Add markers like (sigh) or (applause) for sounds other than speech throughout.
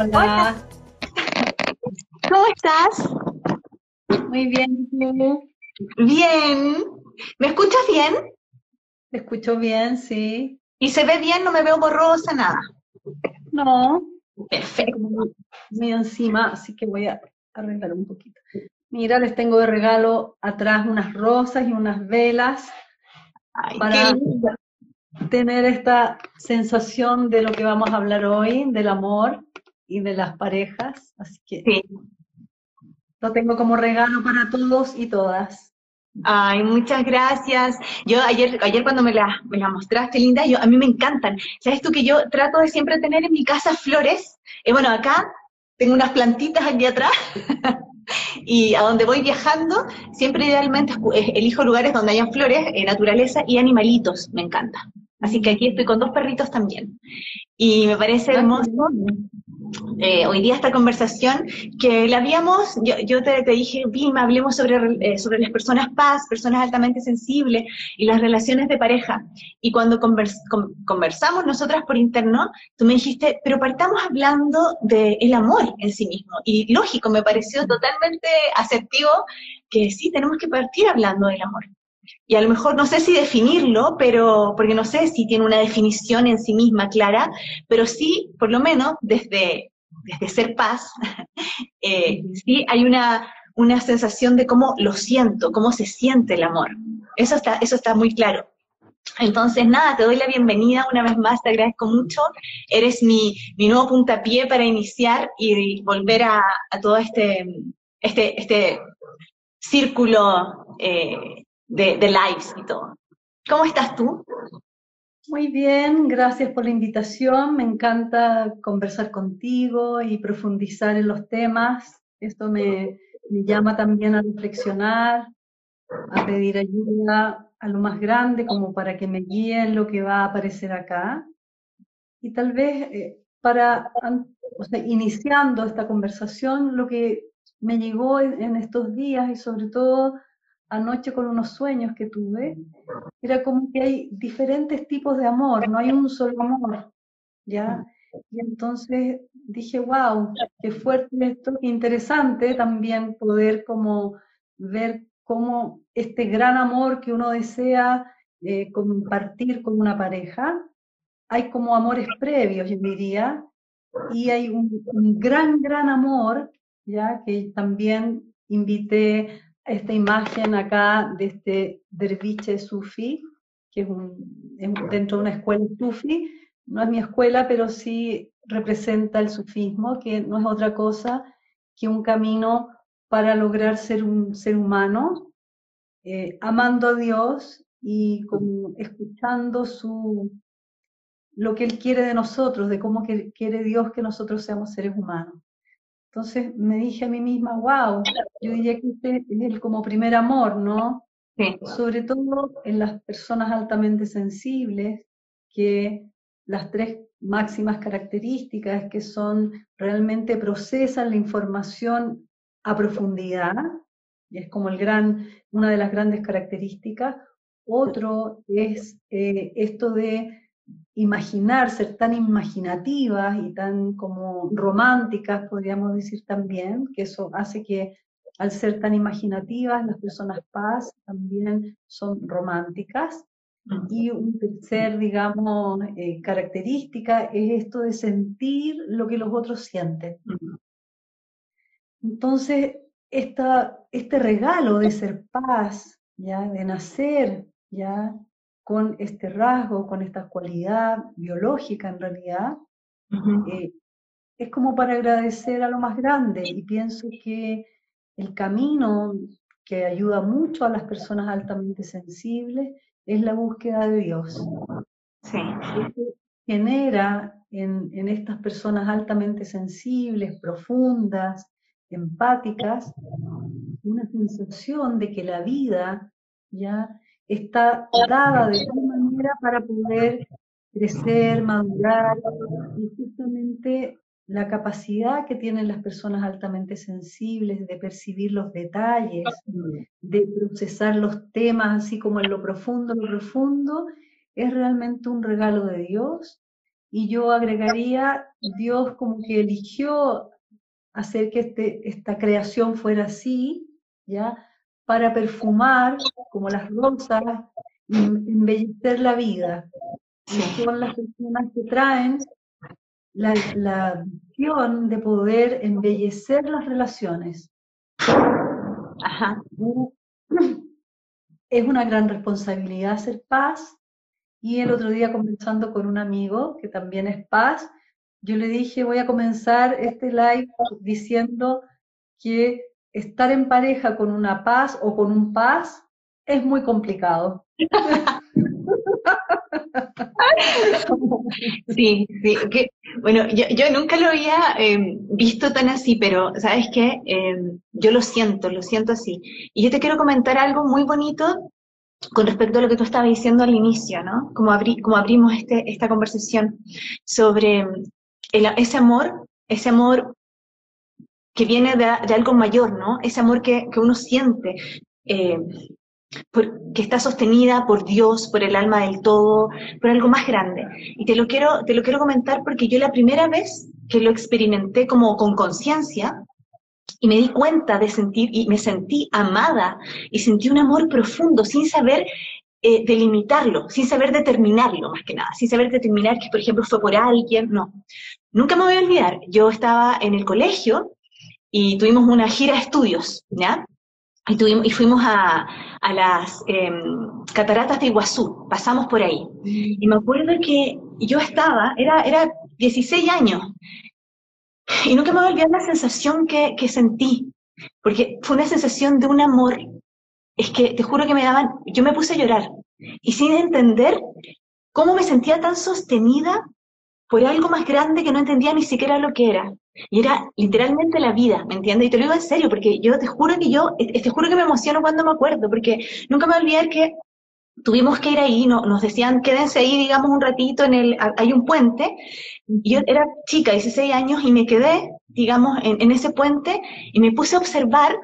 Hola. ¿Cómo estás? Muy bien. Bien. ¿Me escuchas bien? Te escucho bien, sí. ¿Y se ve bien? No me veo borrosa, nada. No. Perfecto. Muy encima, así que voy a arreglar un poquito. Mira, les tengo de regalo atrás unas rosas y unas velas Ay, para tener esta sensación de lo que vamos a hablar hoy, del amor y de las parejas. Así que Sí. lo tengo como regalo para todos y todas. Ay, muchas gracias. Yo ayer, ayer cuando me las me la mostraste, linda, yo, a mí me encantan. ¿Sabes tú que yo trato de siempre tener en mi casa flores? Eh, bueno, acá tengo unas plantitas aquí atrás. (laughs) y a donde voy viajando, siempre idealmente eh, elijo lugares donde hayan flores, eh, naturaleza y animalitos. Me encanta. Así que aquí estoy con dos perritos también. Y me parece hermoso eh, hoy día esta conversación que la habíamos, yo, te, dije, Vilma, hablemos sobre, eh, sobre las personas paz, personas altamente sensibles y las relaciones de pareja. Y cuando convers- con- conversamos nosotras por interno, tú me dijiste, pero partamos hablando del amor en sí mismo. Y lógico, me pareció totalmente aceptivo que sí, tenemos que partir hablando del amor. Y a lo mejor no sé si definirlo, pero porque no sé si tiene una definición en sí misma clara, pero sí, por lo menos, desde, desde ser paz, (laughs) eh, sí hay una, una sensación de cómo lo siento, cómo se siente el amor. Eso está, eso está muy claro. Entonces, nada, te doy la bienvenida una vez más, te agradezco mucho. Eres mi, mi nuevo puntapié para iniciar y volver a, a todo este, este, este círculo eh, de, de lives y todo. ¿Cómo estás tú? Muy bien, gracias por la invitación. Me encanta conversar contigo y profundizar en los temas. Esto me, llama también a reflexionar, a pedir ayuda a lo más grande como para que me guíe en lo que va a aparecer acá. Y tal vez eh, para, o sea, iniciando esta conversación, lo que me llegó en estos días y sobre todo anoche con unos sueños que tuve, era como que hay diferentes tipos de amor, no hay un solo amor, ¿ya? Y entonces dije, wow, qué fuerte esto, qué interesante también poder como ver cómo este gran amor que uno desea eh, compartir con una pareja, hay como amores previos, yo diría, y hay un, un gran, gran amor, ya que también invité esta imagen acá de este derviche sufi, que es, un, es dentro de una escuela sufi, no es mi escuela, pero sí representa el sufismo, que no es otra cosa que un camino para lograr ser un ser humano, eh, amando a Dios y como escuchando su, lo que Él quiere de nosotros, de cómo que- quiere Dios que nosotros seamos seres humanos. Entonces me dije a mí misma, wow, yo diría que este es el como primer amor, ¿no? Sí. Sobre todo en las personas altamente sensibles, que las tres máximas características que son realmente procesan la información a profundidad, y es como el gran, una de las grandes características. Otro es eh, esto de imaginar, ser tan imaginativas y tan como románticas, podríamos decir también, que eso hace que al ser tan imaginativas, las personas paz también son románticas. Y un tercer, digamos, eh, característica es esto de sentir lo que los otros sienten. Entonces, esta, este regalo de ser paz, ¿ya? de nacer ya con este rasgo, con esta cualidad biológica en realidad, eh, es como para agradecer a lo más grande y pienso que el camino que ayuda mucho a las personas altamente sensibles es la búsqueda de Dios. Sí. Genera en, en estas personas altamente sensibles, profundas, empáticas, una sensación de que la vida ya está dada de tal manera para poder crecer, madurar, y justamente la capacidad que tienen las personas altamente sensibles de percibir los detalles, de procesar los temas así como en lo profundo, lo profundo, es realmente un regalo de Dios y yo agregaría, Dios como que eligió hacer que este, esta creación fuera así, ¿ya? Para perfumar, como las rosas, y embellecer la vida. Y son las personas que traen la, la visión de poder embellecer las relaciones. Ajá. (clears throat) Es una gran responsabilidad hacer paz. Y el otro día conversando con un amigo que también es paz, yo le dije, voy a comenzar este live diciendo que estar en pareja con una paz o con un paz es muy complicado. (laughs) Sí, sí. bueno, yo, nunca lo había em, visto tan así, pero ¿sabes qué? Em, yo lo siento, lo siento así. Y yo te quiero comentar algo muy bonito con respecto a lo que tú estabas diciendo al inicio, ¿no? Como, como abrimos este, esta conversación sobre ese amor, ese amor que viene de, algo mayor, ¿no? Ese amor que, uno siente, eh, que está sostenida por Dios, por el alma del todo, por algo más grande. Y te lo quiero, te lo quiero comentar porque yo la primera vez que lo experimenté como con conciencia, y me di cuenta de sentir, y me sentí amada, y sentí un amor profundo, sin saber eh, delimitarlo, sin saber determinarlo más que nada, sin saber determinar que, por ejemplo, fue por alguien, no. Nunca me voy a olvidar, yo estaba en el colegio y tuvimos una gira de estudios, ¿ya? Y, tuvimos, y fuimos a, a las em, cataratas de Iguazú, pasamos por ahí. Y me acuerdo que yo estaba, era, era 16 años, y nunca me voy a olvidar la sensación que, que sentí, porque fue una sensación de un amor es que te juro que me daban, yo me puse a llorar y sin entender cómo me sentía tan sostenida por algo más grande que no entendía ni siquiera lo que era. Y era literalmente la vida, ¿me entiendes? Y te lo digo en serio, porque yo te juro que yo, te juro que me emociono cuando me acuerdo, porque nunca me olvidé que tuvimos que ir ahí, no, nos decían, quédense ahí, digamos, un ratito, en el, hay un puente. Yo era chica, 16 años, y me quedé, digamos, en, en ese puente y me puse a observar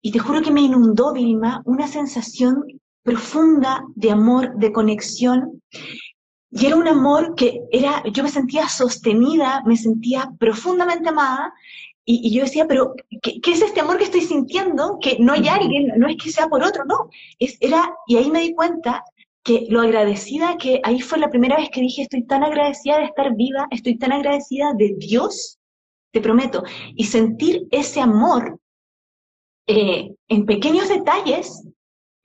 y te juro que me inundó, Vilma, una sensación profunda de amor, de conexión. Y era un amor que era, yo me sentía sostenida, me sentía profundamente amada. Y, yo decía, pero ¿qué, es este amor que estoy sintiendo? Que no hay alguien, no es que sea por otro, no. Es, era, y ahí me di cuenta que lo agradecida que ahí fue la primera vez que dije, estoy tan agradecida de estar viva, estoy tan agradecida de Dios, te prometo. Y sentir ese amor eh, en pequeños detalles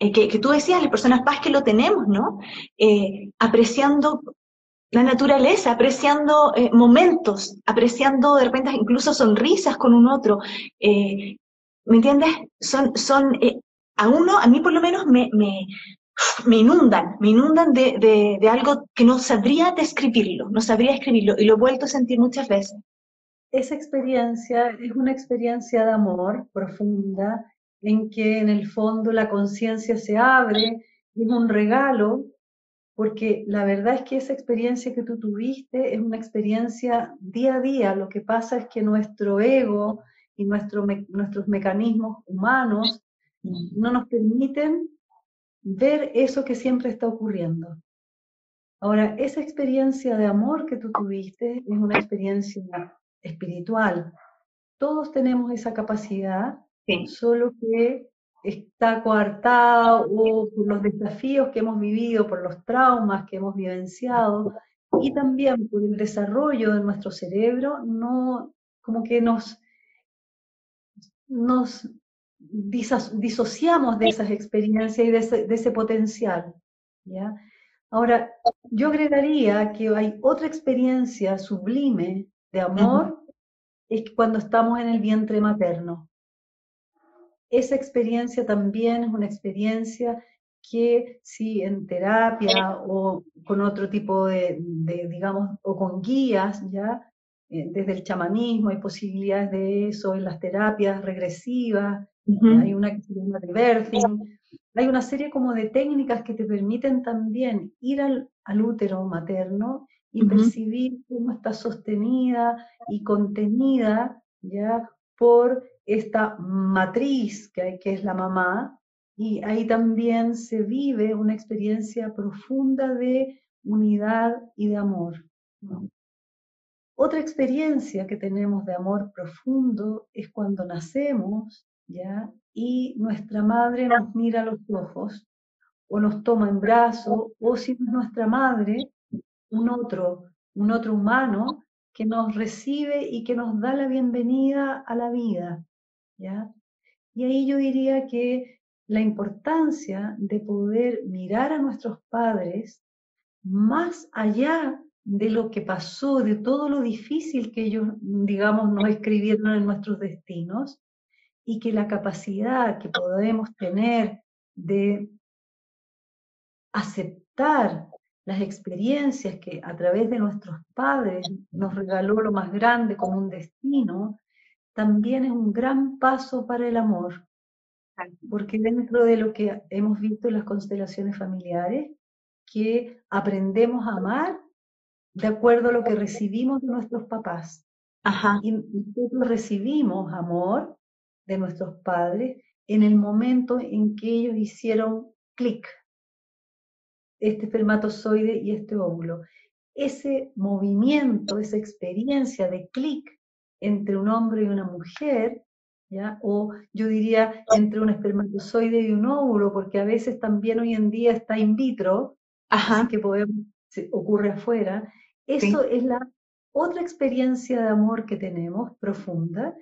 eh, que, tú decías, las personas paz que lo tenemos, ¿no? Eh, apreciando la naturaleza, apreciando momentos, apreciando de repente incluso sonrisas con un otro. ¿Me entiendes? Son, son a uno, a mí por lo menos me, me, me inundan, me inundan de, de, de, algo que no sabría describirlo, no sabría escribirlo y lo he vuelto a sentir muchas veces esa experiencia es una experiencia de amor profunda en que en el fondo la conciencia se abre, es un regalo, porque la verdad es que esa experiencia que tú tuviste es una experiencia día a día. Lo que pasa es que nuestro ego y nuestro nuestros mecanismos humanos no nos permiten ver eso que siempre está ocurriendo. Ahora, esa experiencia de amor que tú tuviste es una experiencia espiritual. Todos tenemos esa capacidad, solo que está coartada o por los desafíos que hemos vivido, por los traumas que hemos vivenciado y también por el desarrollo de nuestro cerebro, no como que nos, nos disociamos de esas experiencias y de ese, de ese potencial. ¿ya? Ahora, yo agregaría que hay otra experiencia sublime de amor es cuando estamos en el vientre materno. Esa experiencia también es una experiencia que si en terapia o con otro tipo de, digamos, o con guías, ya, eh, desde el chamanismo hay posibilidades de eso, en las terapias regresivas, hay una que se llama reversing, hay una serie como de técnicas que te permiten también ir al, al útero materno y percibir cómo está sostenida y contenida ya por esta matriz que, es la mamá, y ahí también se vive una experiencia profunda de unidad y de amor. Otra experiencia que tenemos de amor profundo es cuando nacemos, ¿ya? Y nuestra madre nos mira a los ojos o nos toma en brazos, o si es nuestra madre, un otro, un otro humano que nos recibe y que nos da la bienvenida a la vida, ¿ya? Y ahí yo diría que la importancia de poder mirar a nuestros padres más allá de lo que pasó, de todo lo difícil que ellos, digamos, nos escribieron en nuestros destinos, y que la capacidad que podemos tener de aceptar las experiencias que a través de nuestros padres nos regaló lo más grande como un destino, también es un gran paso para el amor. Porque dentro de lo que hemos visto en las constelaciones familiares, que aprendemos a amar de acuerdo a lo que recibimos de nuestros papás. Ajá. Y nosotros recibimos amor de nuestros padres en el momento en que ellos hicieron clic, este espermatozoide y este óvulo. Ese movimiento, esa experiencia de clic entre un hombre y una mujer, ¿ya? o yo diría entre un espermatozoide y un óvulo, porque a veces también hoy en día está in vitro, Ajá. que podemos, ocurre afuera, eso es la otra experiencia de amor que tenemos profunda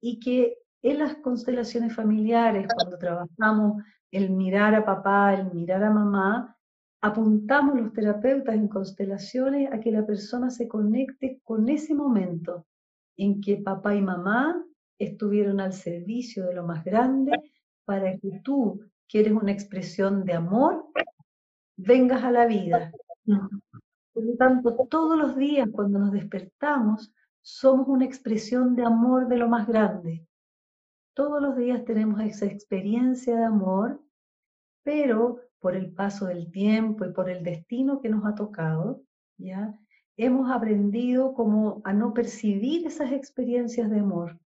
y que en las constelaciones familiares, cuando trabajamos el mirar a papá, el mirar a mamá, apuntamos los terapeutas en constelaciones a que la persona se conecte con ese momento en que papá y mamá estuvieron al servicio de lo más grande para que tú, que eres una expresión de amor, vengas a la vida. Por lo tanto, todos los días cuando nos despertamos, somos una expresión de amor de lo más grande. Todos los días tenemos esa experiencia de amor, pero por el paso del tiempo y por el destino que nos ha tocado, ¿ya? Hemos aprendido como a no percibir esas experiencias de amor,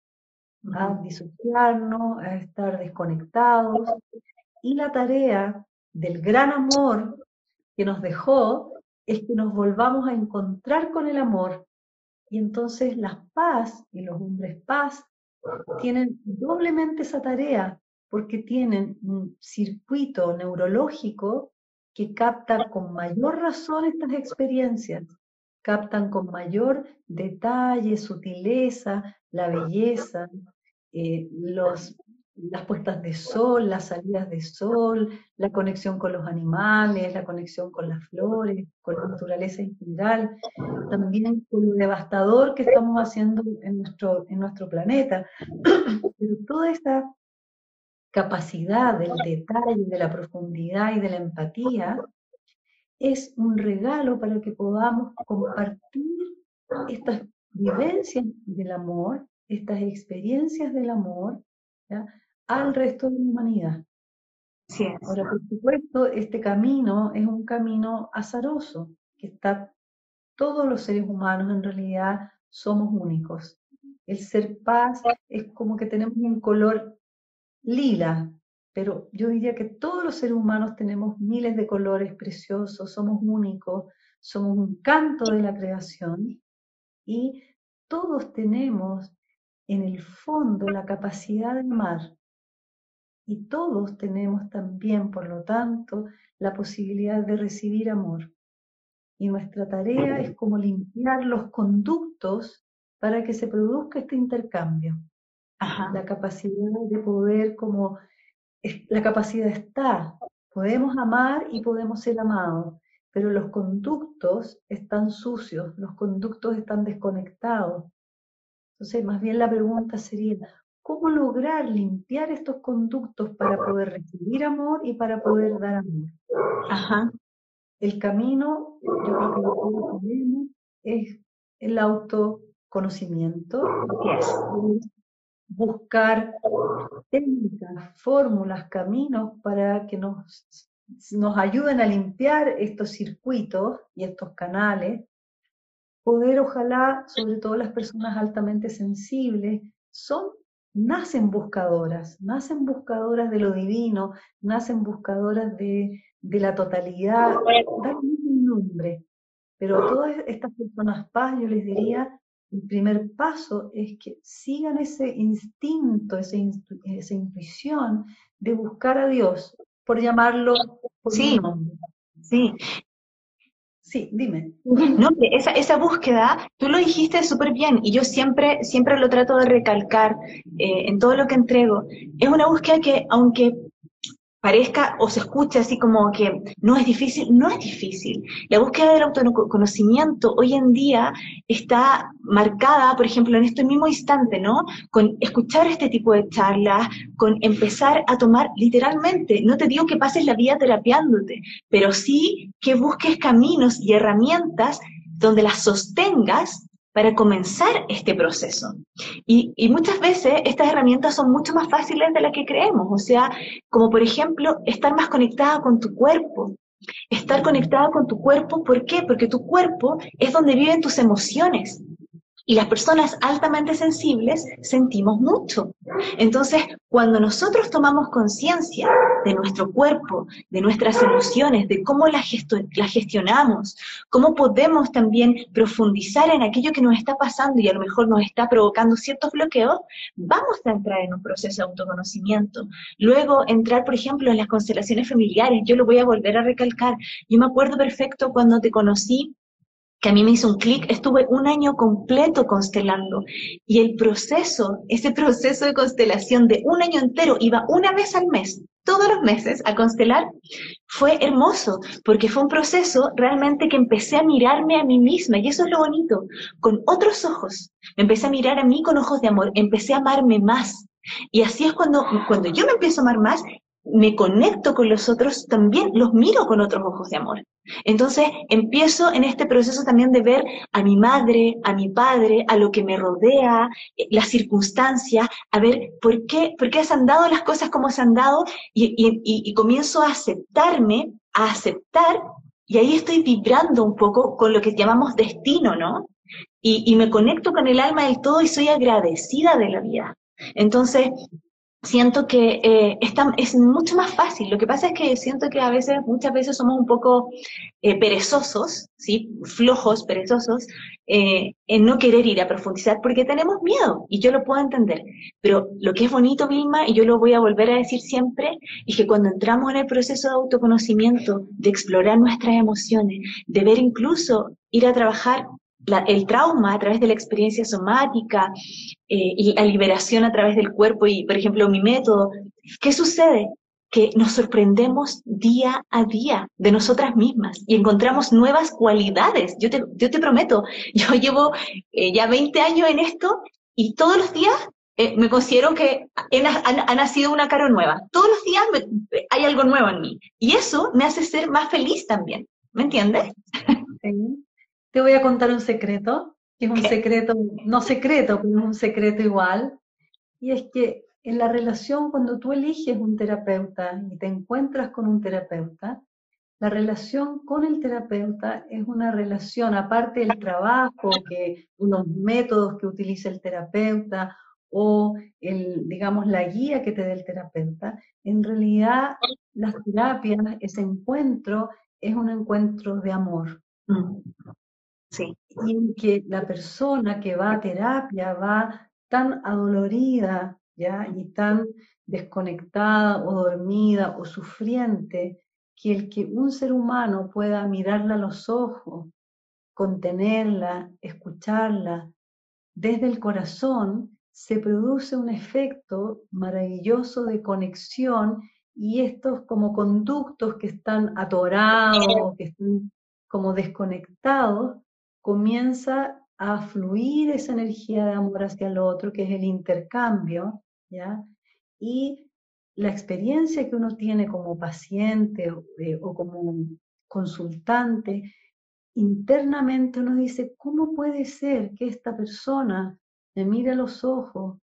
a disociarnos, a estar desconectados. Y la tarea del gran amor que nos dejó es que nos volvamos a encontrar con el amor. Y entonces la paz y los hombres paz tienen doblemente esa tarea porque tienen un circuito neurológico que capta con mayor razón estas experiencias, captan con mayor detalle, sutileza, la belleza, eh, los las puestas de sol, las salidas de sol, la conexión con los animales, la conexión con las flores, con la naturaleza en general, también con lo devastador que estamos haciendo en nuestro, en nuestro planeta. Pero toda esta capacidad del detalle, de la profundidad y de la empatía es un regalo para que podamos compartir estas vivencias del amor, estas experiencias del amor, ¿ya? al resto de la humanidad. Sí, Ahora, por supuesto, este camino es un camino azaroso, que está, todos los seres humanos en realidad somos únicos. El ser paz es como que tenemos un color lila, pero yo diría que todos los seres humanos tenemos miles de colores preciosos, somos únicos, somos un canto de la creación y todos tenemos en el fondo la capacidad de amar y todos tenemos también, por lo tanto, la posibilidad de recibir amor. Y nuestra tarea es como limpiar los conductos para que se produzca este intercambio. La capacidad de poder como, la capacidad está, podemos amar y podemos ser amados, pero los conductos están sucios, los conductos están desconectados. Entonces, más bien la pregunta sería, cómo lograr limpiar estos conductos para poder recibir amor y para poder dar amor. Ajá. El camino, yo creo que lo que es el autoconocimiento, buscar técnicas, fórmulas, caminos para que nos, nos ayuden a limpiar estos circuitos y estos canales, poder ojalá, sobre todo las personas altamente sensibles, son nacen buscadoras, nacen buscadoras de lo divino, nacen buscadoras de, la totalidad, dan un nombre, Pero a todas estas personas paz yo les diría, el primer paso es que sigan ese instinto, esa, intuición de buscar a Dios, por llamarlo por sí, Sí, Sí, dime. No, esa, esa búsqueda, tú lo dijiste súper bien y yo siempre, siempre lo trato de recalcar eh, en todo lo que entrego. Es una búsqueda que, aunque parezca o se escuche así como que no es difícil, no es difícil. La búsqueda del autoconocimiento hoy en día está marcada, por ejemplo, en este mismo instante, ¿no? Con escuchar este tipo de charlas, con empezar a tomar literalmente, no te digo que pases la vida terapiándote, pero sí que busques caminos y herramientas donde las sostengas para comenzar este proceso. Y, muchas veces estas herramientas son mucho más fáciles de las que creemos, o sea, como por ejemplo estar más conectada con tu cuerpo. Estar conectada con tu cuerpo, ¿por qué? Porque tu cuerpo es donde viven tus emociones. Y las personas altamente sensibles sentimos mucho. Entonces, cuando nosotros tomamos conciencia de nuestro cuerpo, de nuestras emociones, de cómo las gestionamos, cómo podemos también profundizar en aquello que nos está pasando y a lo mejor nos está provocando ciertos bloqueos, vamos a entrar en un proceso de autoconocimiento. Luego, entrar, por ejemplo, en las constelaciones familiares. Yo lo voy a volver a recalcar. Yo me acuerdo perfecto cuando te conocí que a mí me hizo un clic, estuve un año completo constelando y el proceso, ese proceso de constelación de un año entero, iba una vez al mes, todos los meses a constelar, fue hermoso, porque fue un proceso realmente que empecé a mirarme a mí misma, y eso es lo bonito, con otros ojos. Me empecé a mirar a mí con ojos de amor, empecé a amarme más. Y así es cuando, cuando yo me empiezo a amar más, me conecto con los otros, también los miro con otros ojos de amor. Entonces empiezo en este proceso también de ver a mi madre, a mi padre, a lo que me rodea, eh, las circunstancias, a ver por qué, por qué se han dado las cosas como se han dado y, comienzo a aceptarme, a aceptar y ahí estoy vibrando un poco con lo que llamamos destino, ¿no? Y, y me conecto con el alma del todo y soy agradecida de la vida. Entonces, siento que eh, es mucho más fácil. Lo que pasa es que siento que a veces, muchas veces somos un poco eh, perezosos, ¿sí? Flojos, perezosos, eh, en no querer ir a profundizar porque tenemos miedo y yo lo puedo entender. Pero lo que es bonito, Vilma, y yo lo voy a volver a decir siempre, es que cuando entramos en el proceso de autoconocimiento, de explorar nuestras emociones, de ver incluso ir a trabajar el trauma a través de la experiencia somática eh, y la liberación a través del cuerpo y, por ejemplo, mi método, ¿qué sucede? Que nos sorprendemos día a día de nosotras mismas y encontramos nuevas cualidades. Yo te, yo te prometo, (laughs) yo llevo eh, ya 20 años en esto y todos los días eh, me considero que ha, nacido una cara nueva. Todos los días hay algo nuevo en mí y eso me hace ser más feliz también. ¿Me entiendes? Sí. Te voy a contar un secreto, que es un secreto, no secreto, pero es un secreto igual, y es que en la relación cuando tú eliges un terapeuta y te encuentras con un terapeuta, la relación con el terapeuta es una relación, aparte del trabajo, que unos métodos que utiliza el terapeuta o el, digamos, la guía que te dé el terapeuta, en realidad las terapias, ese encuentro, es un encuentro de amor. Sí. Y en que la persona que va a terapia va tan adolorida, ¿ya? Y tan desconectada o dormida o sufriente, que el que un ser humano pueda mirarla a los ojos, contenerla, escucharla desde el corazón, se produce un efecto maravilloso de conexión y estos como conductos que están atorados, que están como desconectados, comienza a fluir esa energía de amor hacia el otro, que es el intercambio, ¿ya? Y la experiencia que uno tiene como paciente eh, o como consultante, internamente uno dice, ¿cómo puede ser que esta persona me mire a los ojos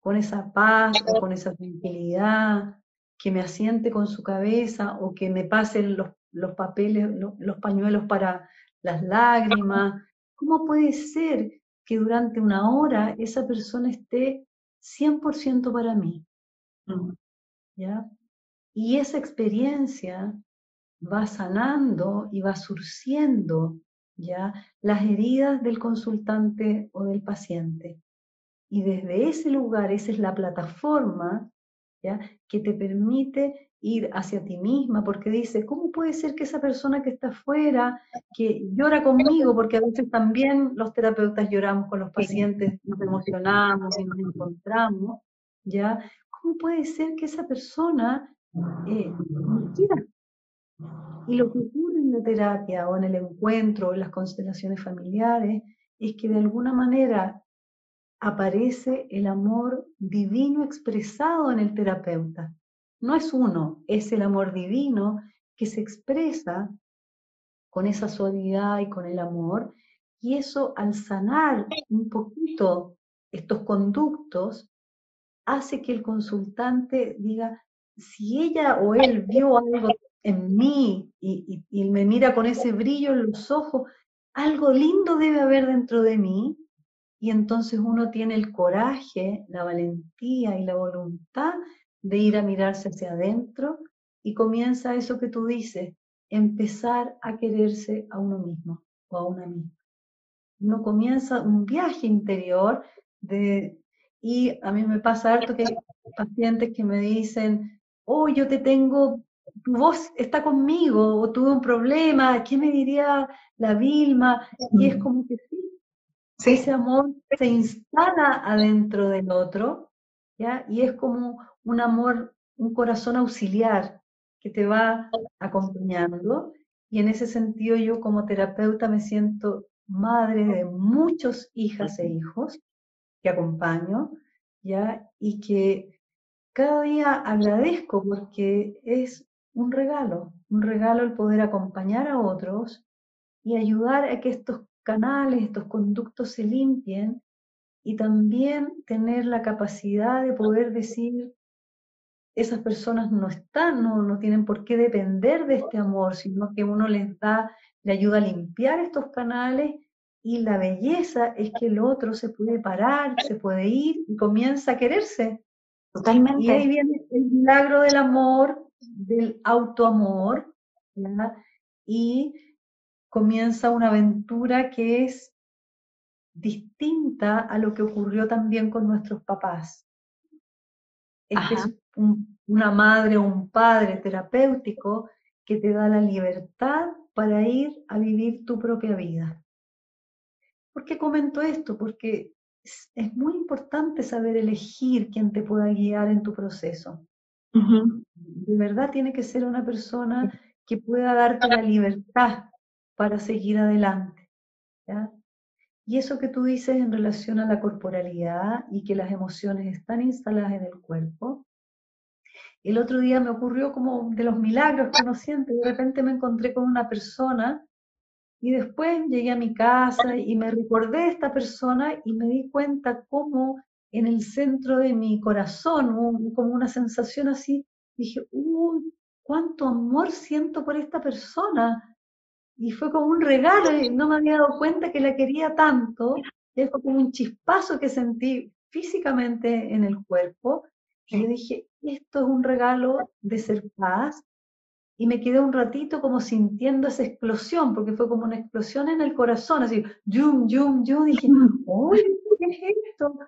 con esa paz, con esa tranquilidad, que me asiente con su cabeza o que me pasen los, los pañuelos para las lágrimas. ¿Cómo puede ser que durante una hora esa persona esté 100% para mí? Mm. ¿Ya? Y esa experiencia va sanando y va surciendo ya las heridas del consultante o del paciente. Y desde ese lugar, esa es la plataforma ¿ya? que te permite ir hacia ti misma, porque dice, ¿cómo puede ser que esa persona que está afuera, que llora conmigo, porque a veces también los terapeutas lloramos con los pacientes, nos emocionamos y nos encontramos, ¿ya? ¿Cómo puede ser que esa persona eh, quiera? Y lo que ocurre en la terapia o en el encuentro o en las constelaciones familiares es que de alguna manera aparece el amor divino expresado en el terapeuta no es uno, es el amor divino que se expresa con esa suavidad y con el amor. Y eso al sanar un poquito estos conductos, hace que el consultante diga, si ella o él vio algo en mí y, y, me mira con ese brillo en los ojos, algo lindo debe haber dentro de mí. Y entonces uno tiene el coraje, la valentía y la voluntad de ir a mirarse hacia adentro y comienza eso que tú dices, empezar a quererse a uno mismo o a una misma. Uno comienza un viaje interior de, y a mí me pasa harto que hay pacientes que me dicen, oh, yo te tengo, tu voz está conmigo, o tuve un problema, ¿qué me diría la Vilma? Y es como que sí, ese amor se instala adentro del otro, ¿ya? Y es como un amor, un corazón auxiliar que te va acompañando. Y en ese sentido yo como terapeuta me siento madre de muchos hijas e hijos que acompaño, ¿ya? Y que cada día agradezco porque es un regalo, un regalo el poder acompañar a otros y ayudar a que estos canales, estos conductos se limpien y también tener la capacidad de poder decir, esas personas no están, no, no tienen por qué depender de este amor, sino que uno les da, le ayuda a limpiar estos canales y la belleza es que el otro se puede parar, se puede ir y comienza a quererse. Totalmente. Y ahí viene el milagro del amor, del autoamor, y comienza una aventura que es distinta a lo que ocurrió también con nuestros papás. Este es una madre o un padre terapéutico que te da la libertad para ir a vivir tu propia vida. ¿Por qué comento esto? Porque es, muy importante saber elegir quién te pueda guiar en tu proceso. De verdad tiene que ser una persona que pueda darte la libertad para seguir adelante. Y eso que tú dices en relación a la corporalidad y que las emociones están instaladas en el cuerpo, el otro día me ocurrió como de los milagros que uno siente, de repente me encontré con una persona y después llegué a mi casa y me recordé de esta persona y me di cuenta cómo en el centro de mi corazón, como una sensación así, dije, uy, cuánto amor siento por esta persona y fue como un regalo, y no me había dado cuenta que la quería tanto, y fue como un chispazo que sentí físicamente en el cuerpo, y yo dije, esto es un regalo de ser paz, y me quedé un ratito como sintiendo esa explosión, porque fue como una explosión en el corazón, así, yum, yum, yum, dije, (laughs) uy, ¿qué es esto?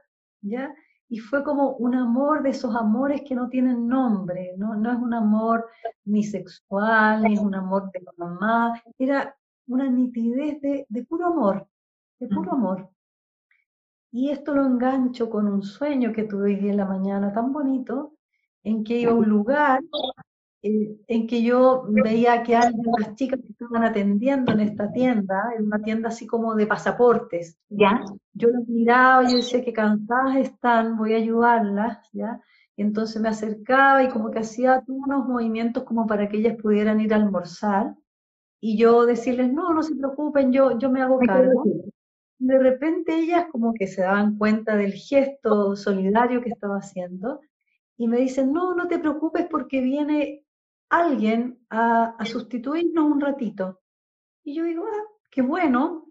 ¿Ya? Y fue como un amor de esos amores que no tienen nombre, no, no es un amor ni sexual, ni es un amor de mamá, era una nitidez de, de puro amor, de puro amor. Y esto lo engancho con un sueño que tuve hoy en la mañana tan bonito, en que iba a un lugar eh, en que yo veía que alguien, las chicas que estaban atendiendo en esta tienda, en una tienda así como de pasaportes, ¿ya? Yo las miraba y yo decía que cansadas están, voy a ayudarlas, ¿ya? Y entonces me acercaba y como que hacía unos movimientos como para que ellas pudieran ir a almorzar y yo decirles, no, no se preocupen, yo, yo me hago cargo. De repente ellas como que se daban cuenta del gesto solidario que estaba haciendo y me dicen, no, no te preocupes porque viene alguien a, sustituirnos un ratito. Y yo digo, ah, qué bueno.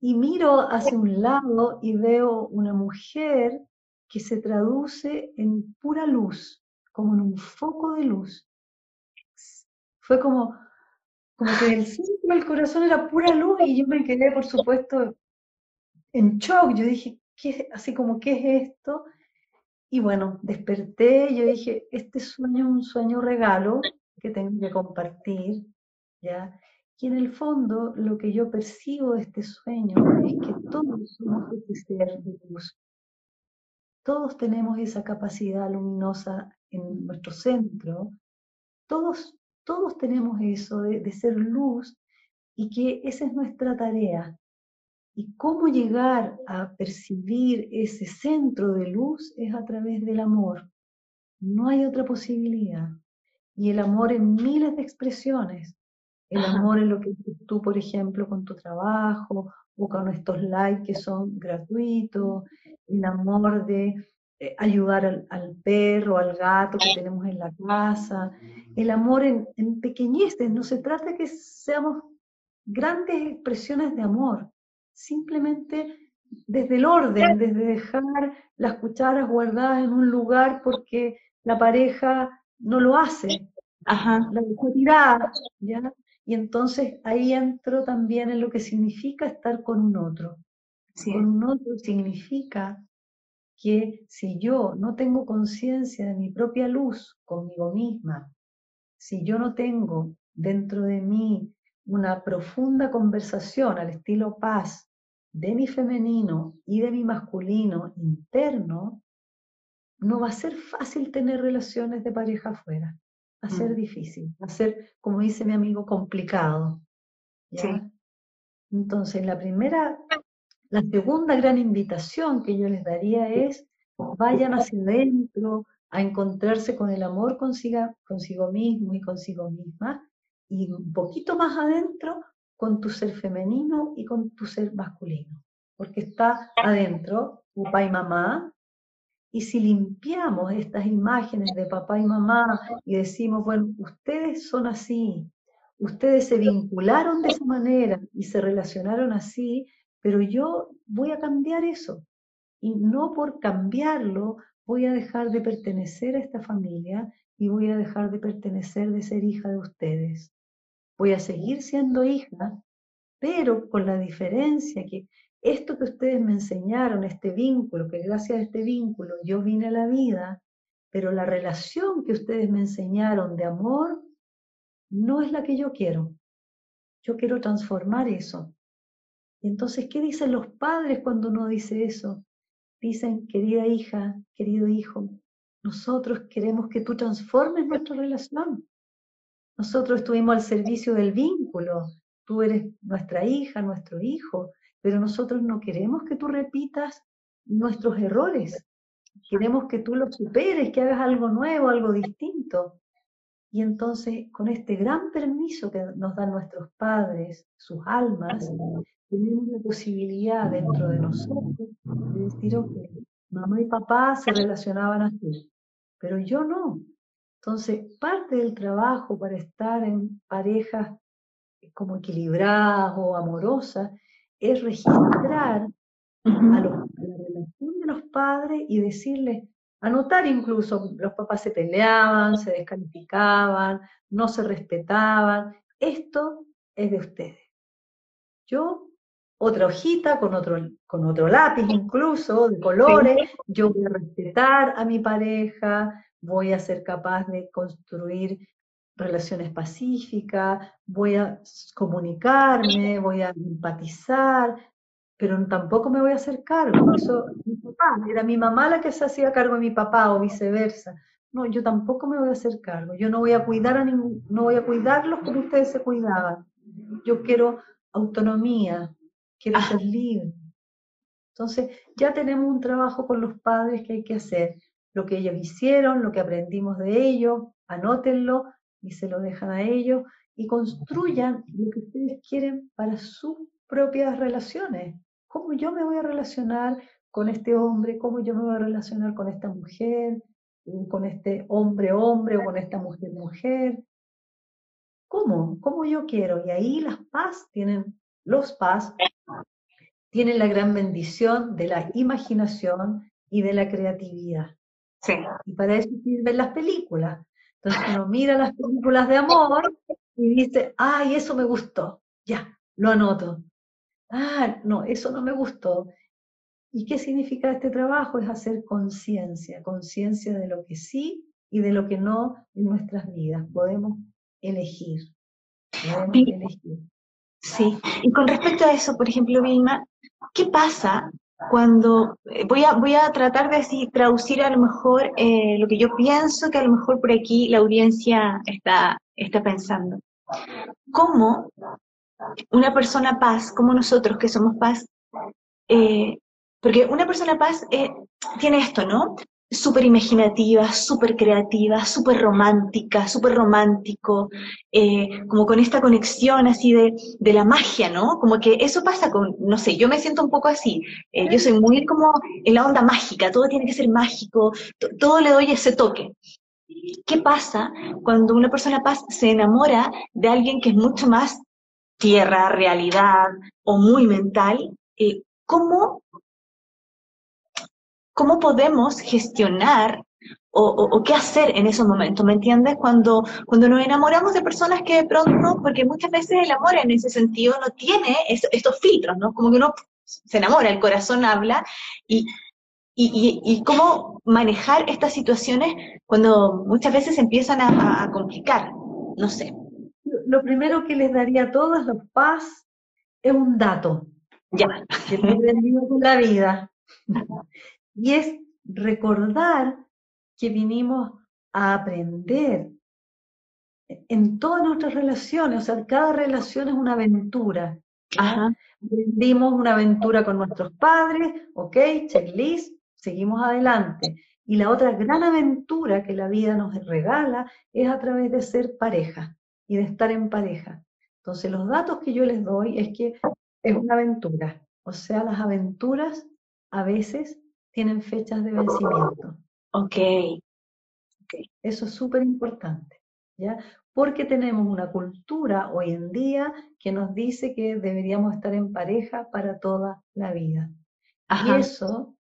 Y miro hacia un lado y veo una mujer que se traduce en pura luz, como en un foco de luz. Fue como, como que el centro del corazón era pura luz y yo me quedé, por supuesto, en shock. Yo dije, ¿qué, así como, ¿qué es esto? Y bueno, desperté, yo dije, este sueño es un sueño regalo que tengo que compartir, ¿ya? Y en el fondo, lo que yo percibo de este sueño es que todos somos ese ser de luz. Todos tenemos esa capacidad luminosa en nuestro centro. Todos, todos tenemos eso de, de ser luz y que esa es nuestra tarea. Y cómo llegar a percibir ese centro de luz es a través del amor. No hay otra posibilidad. Y el amor en miles de expresiones. El amor en lo que tú, por ejemplo, con tu trabajo o con estos likes que son gratuitos, el amor de eh, ayudar al, perro, al gato que tenemos en la casa, el amor en, en pequeñeces. No se trata que seamos grandes expresiones de amor, simplemente desde el orden, desde dejar las cucharas guardadas en un lugar porque la pareja no lo hace, Ajá. la tirada, ¿ya? Y entonces ahí entro también en lo que significa estar con un otro. Con un otro significa que si yo no tengo conciencia de mi propia luz conmigo misma, si yo no tengo dentro de mí una profunda conversación al estilo paz de mi femenino y de mi masculino interno, no va a ser fácil tener relaciones de pareja afuera a ser mm. difícil, a ser, como dice mi amigo, complicado. Entonces, la primera, la segunda gran invitación que yo les daría es, vayan hacia adentro a encontrarse con el amor consigo, consigo mismo y consigo misma, y un poquito más adentro con tu ser femenino y con tu ser masculino, porque está adentro, papá y mamá, y si limpiamos estas imágenes de papá y mamá y decimos, bueno, ustedes son así, ustedes se vincularon de esa manera y se relacionaron así, pero yo voy a cambiar eso. Y no por cambiarlo voy a dejar de pertenecer a esta familia y voy a dejar de pertenecer de ser hija de ustedes. Voy a seguir siendo hija, pero con la diferencia que esto que ustedes me enseñaron, este vínculo, que gracias a este vínculo yo vine a la vida, pero la relación que ustedes me enseñaron de amor no es la que yo quiero. Yo quiero transformar eso. entonces, ¿qué dicen los padres cuando uno dice eso? Dicen, querida hija, querido hijo, nosotros queremos que tú transformes nuestra relación. Nosotros estuvimos al servicio del vínculo. Tú eres nuestra hija, nuestro hijo pero nosotros no queremos que tú repitas nuestros errores. Queremos que tú los superes, que hagas algo nuevo, algo distinto. Y entonces, con este gran permiso que nos dan nuestros padres, sus almas, tenemos la posibilidad dentro de nosotros de decir, ok, mamá y papá se relacionaban así, pero yo no. Entonces, parte del trabajo para estar en parejas como equilibradas o amorosas es registrar a, la relación de los padres y decirles, anotar incluso, los papás se peleaban, se descalificaban, no se respetaban, esto es de ustedes. Yo, otra hojita con otro, con otro lápiz incluso, de colores, yo voy a respetar a mi pareja, voy a ser capaz de construir relaciones pacíficas, voy a comunicarme, voy a empatizar, pero tampoco me voy a hacer cargo. Eso, mi papá, era mi mamá la que se hacía cargo de mi papá o viceversa. No, yo tampoco me voy a hacer cargo. Yo no voy a cuidar a ningún, no voy a cuidarlos como ustedes se cuidaban. Yo quiero autonomía, quiero ser libre. Entonces, ya tenemos un trabajo con los padres que hay que hacer. Lo que ellos hicieron, lo que aprendimos de ellos, anótenlo, y se lo dejan a ellos y construyan lo que ustedes quieren para sus propias relaciones. ¿Cómo yo me voy a relacionar con este hombre? ¿Cómo yo me voy a relacionar con esta mujer? ¿Con este hombre hombre o con esta mujer mujer? ¿Cómo? ¿Cómo yo quiero? Y ahí las paz tienen, los paz tienen la gran bendición de la imaginación y de la creatividad. Sí. Y para eso sirven las películas. Entonces uno mira las películas de amor y dice, ay, eso me gustó, ya, lo anoto. Ah, no, eso no me gustó. ¿Y qué significa este trabajo? Es hacer conciencia, conciencia de lo que sí y de lo que no en nuestras vidas. Podemos elegir. Podemos elegir. Sí, y con respecto a eso, por ejemplo, Vilma, ¿qué pasa cuando eh, voy a, voy a tratar de traducir a lo mejor eh, lo que yo pienso que a lo mejor por aquí la audiencia está, está pensando? ¿Cómo una persona paz, como nosotros que somos paz, eh, porque una persona paz tiene esto, ¿no? Súper imaginativa, súper creativa, súper romántica, súper romántico, eh, como con esta conexión así de, de, la magia, ¿no? Como que eso pasa con, no sé, yo me siento un poco así, eh, yo soy muy como en la onda mágica, todo tiene que ser mágico, todo le doy ese toque. ¿Qué pasa cuando una persona se enamora de alguien que es mucho más tierra, realidad o muy mental? Eh, ¿Cómo cómo podemos gestionar o, qué hacer en esos momentos, ¿me entiendes? Cuando, cuando nos enamoramos de personas que de pronto, porque muchas veces el amor en ese sentido no tiene estos filtros, ¿no? Como que uno se enamora, el corazón habla y, y, cómo manejar estas situaciones cuando muchas veces empiezan a, complicar, no sé. Lo primero que les daría a todos los paz es un dato. Ya. Que la vida. (laughs) Y es recordar que vinimos a aprender en todas nuestras relaciones, o sea, cada relación es una aventura. Ajá. Aprendimos una aventura con nuestros padres, ok, checklist, seguimos adelante. Y la otra gran aventura que la vida nos regala es a través de ser pareja y de estar en pareja. Entonces, los datos que yo les doy es que es una aventura. O sea, las aventuras a veces tienen fechas de vencimiento. Ok. okay. Eso es súper importante, ¿ya? Porque tenemos una cultura hoy en día que nos dice que deberíamos estar en pareja para toda la vida. Y eso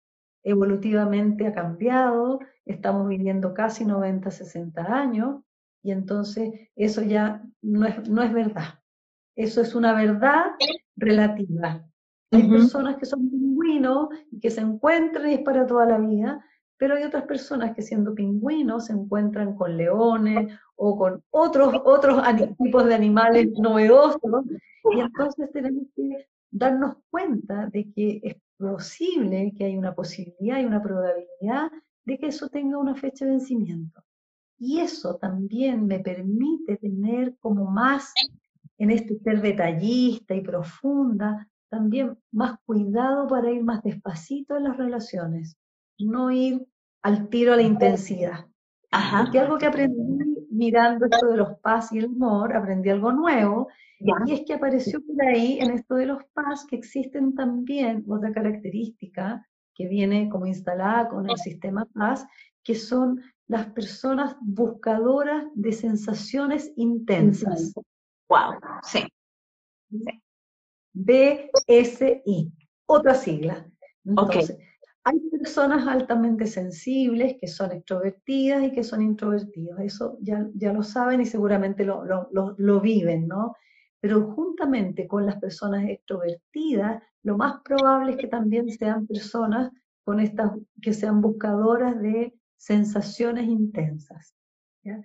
evolutivamente ha cambiado, estamos viviendo casi 90, 60 años, y entonces eso ya no es, no es verdad. Eso es una verdad relativa. Hay personas que son pingüinos y que se encuentran y es para toda la vida, pero hay otras personas que siendo pingüinos se encuentran con leones o con otros, otros tipos de animales novedosos, y entonces tenemos que darnos cuenta de que es posible que hay una posibilidad y una probabilidad de que eso tenga una fecha de vencimiento. Y eso también me permite tener como más en este ser detallista y profunda, también más cuidado para ir más despacito en las relaciones, no ir al tiro a la intensidad. Ajá. Porque algo que aprendí mirando esto de los paz y el amor, aprendí algo nuevo, y es que apareció por ahí en esto de los paz que existen también otra característica que viene como instalada con el sistema paz, que son las personas buscadoras de sensaciones intensas. Wow, sí. sí. BSI, otra sigla. Entonces, hay personas altamente sensibles que son extrovertidas y que son introvertidos. Eso ya, ya lo saben y seguramente lo, lo, viven, ¿no? Pero juntamente con las personas extrovertidas, lo más probable es que también sean personas con estas, que sean buscadoras de sensaciones intensas. ¿ya?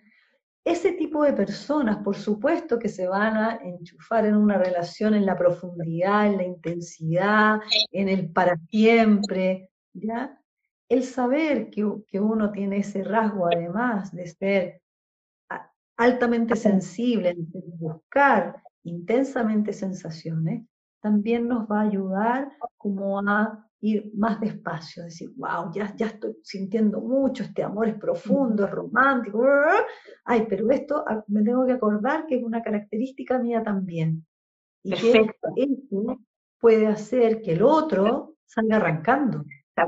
Ese tipo de personas, por supuesto, que se van a enchufar en una relación en la profundidad, en la intensidad, en el para siempre, ¿ya? El saber que, que uno tiene ese rasgo, además de ser altamente sensible, de buscar intensamente sensaciones, también nos va a ayudar como a ir más despacio, decir, wow, ya, ya estoy sintiendo mucho, este amor es profundo, es romántico, ay, pero esto ah, me tengo que acordar que es una característica mía también. Y que esto puede hacer que el otro salga arrancando.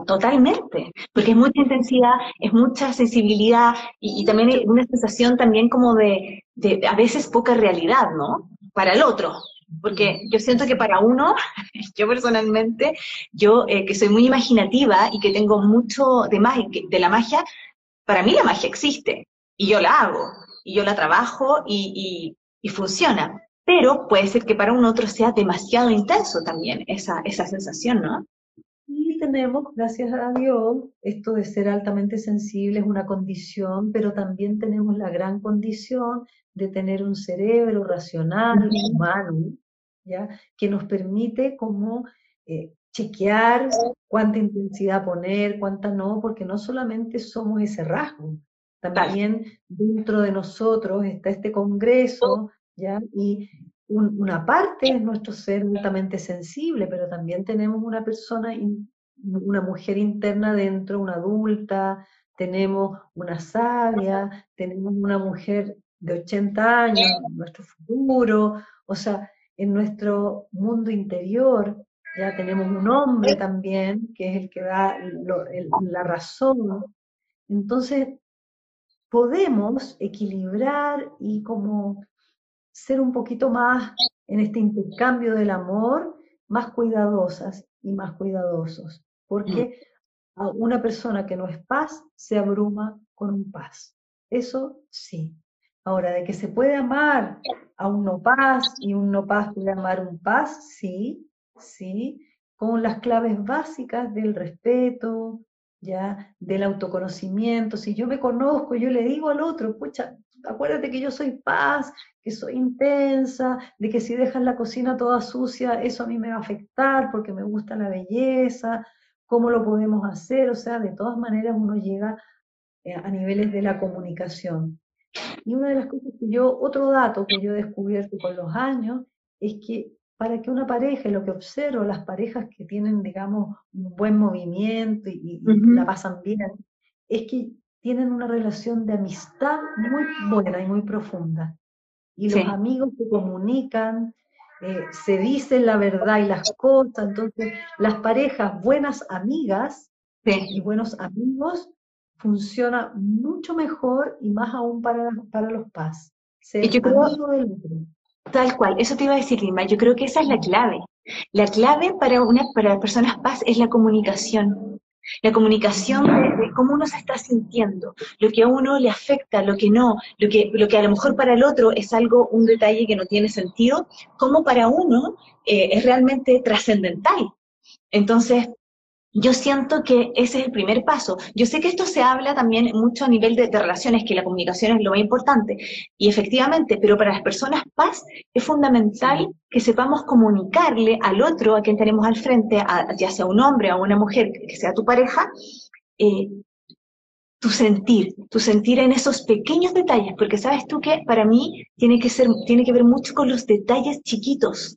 Totalmente, porque es mucha intensidad, es mucha sensibilidad y, también hay una sensación también como de, de, a veces poca realidad, ¿no? Para el otro, porque yo siento que para uno, (laughs) yo personalmente, yo eh, que soy muy imaginativa y que tengo mucho de, de la magia, para mí la magia existe y yo la hago y yo la trabajo y, y funciona. Pero puede ser que para un otro sea demasiado intenso también esa, esa sensación, ¿no? Y tenemos, gracias a Dios, esto de ser altamente sensible es una condición, pero también tenemos la gran condición de tener un cerebro racional, humano, ¿ya? que nos permite como eh, chequear cuánta intensidad poner, cuánta no, porque no solamente somos ese rasgo, también dentro de nosotros está este congreso, ¿ya? Y una parte es nuestro ser altamente sensible, pero también tenemos una persona, una mujer interna dentro, una adulta, tenemos una sabia, tenemos una mujer de 80 años, nuestro futuro, o sea, en nuestro mundo interior ya tenemos un hombre también, que es el que da la razón. Entonces, podemos equilibrar y como ser un poquito más en este intercambio del amor, más cuidadosas y más cuidadosos, porque mm. una persona que no es paz se abruma con un paz. Eso sí. Ahora, de que se puede amar a un no paz y un no paz puede amar un paz, sí, ¿sí? Con las claves básicas del respeto, ¿ya? Del autoconocimiento. Si yo me conozco, yo le digo al otro, pucha, acuérdate que yo soy paz, que soy intensa, de que si dejas la cocina toda sucia, eso a mí me va a afectar porque me gusta la belleza, cómo lo podemos hacer, o sea, de todas maneras uno llega eh, a niveles de la comunicación. Y una de las cosas que yo, otro dato que yo he descubierto con los años, es que para que una pareja, lo que observo, las parejas que tienen, digamos, un buen movimiento y, la pasan bien, es que tienen una relación de amistad muy buena y muy profunda. Y los amigos se comunican, eh, se dicen la verdad y las cosas. Entonces, las parejas buenas amigas y buenos amigos funcionan mucho mejor y más aún para, para los amigo del otro. Tal cual, eso te iba a decir, Lima. Yo creo que esa es la clave. La clave para, una, para las personas paz es la comunicación. La comunicación de, cómo uno se está sintiendo, lo que a uno le afecta, lo que no, lo que, lo que a lo mejor para el otro es algo, un detalle que no tiene sentido, como para uno eh, es realmente trascendental. Entonces, yo siento que ese es el primer paso. Yo sé que esto se habla también mucho a nivel de, relaciones, que la comunicación es lo más importante, y efectivamente, pero para las personas paz es fundamental que sepamos comunicarle al otro, a quien tenemos al frente, ya sea un hombre o una mujer, que sea tu pareja, eh, tu sentir, tu sentir en esos pequeños detalles, porque sabes tú que para mí tiene que, ser, tiene que ver mucho con los detalles chiquitos,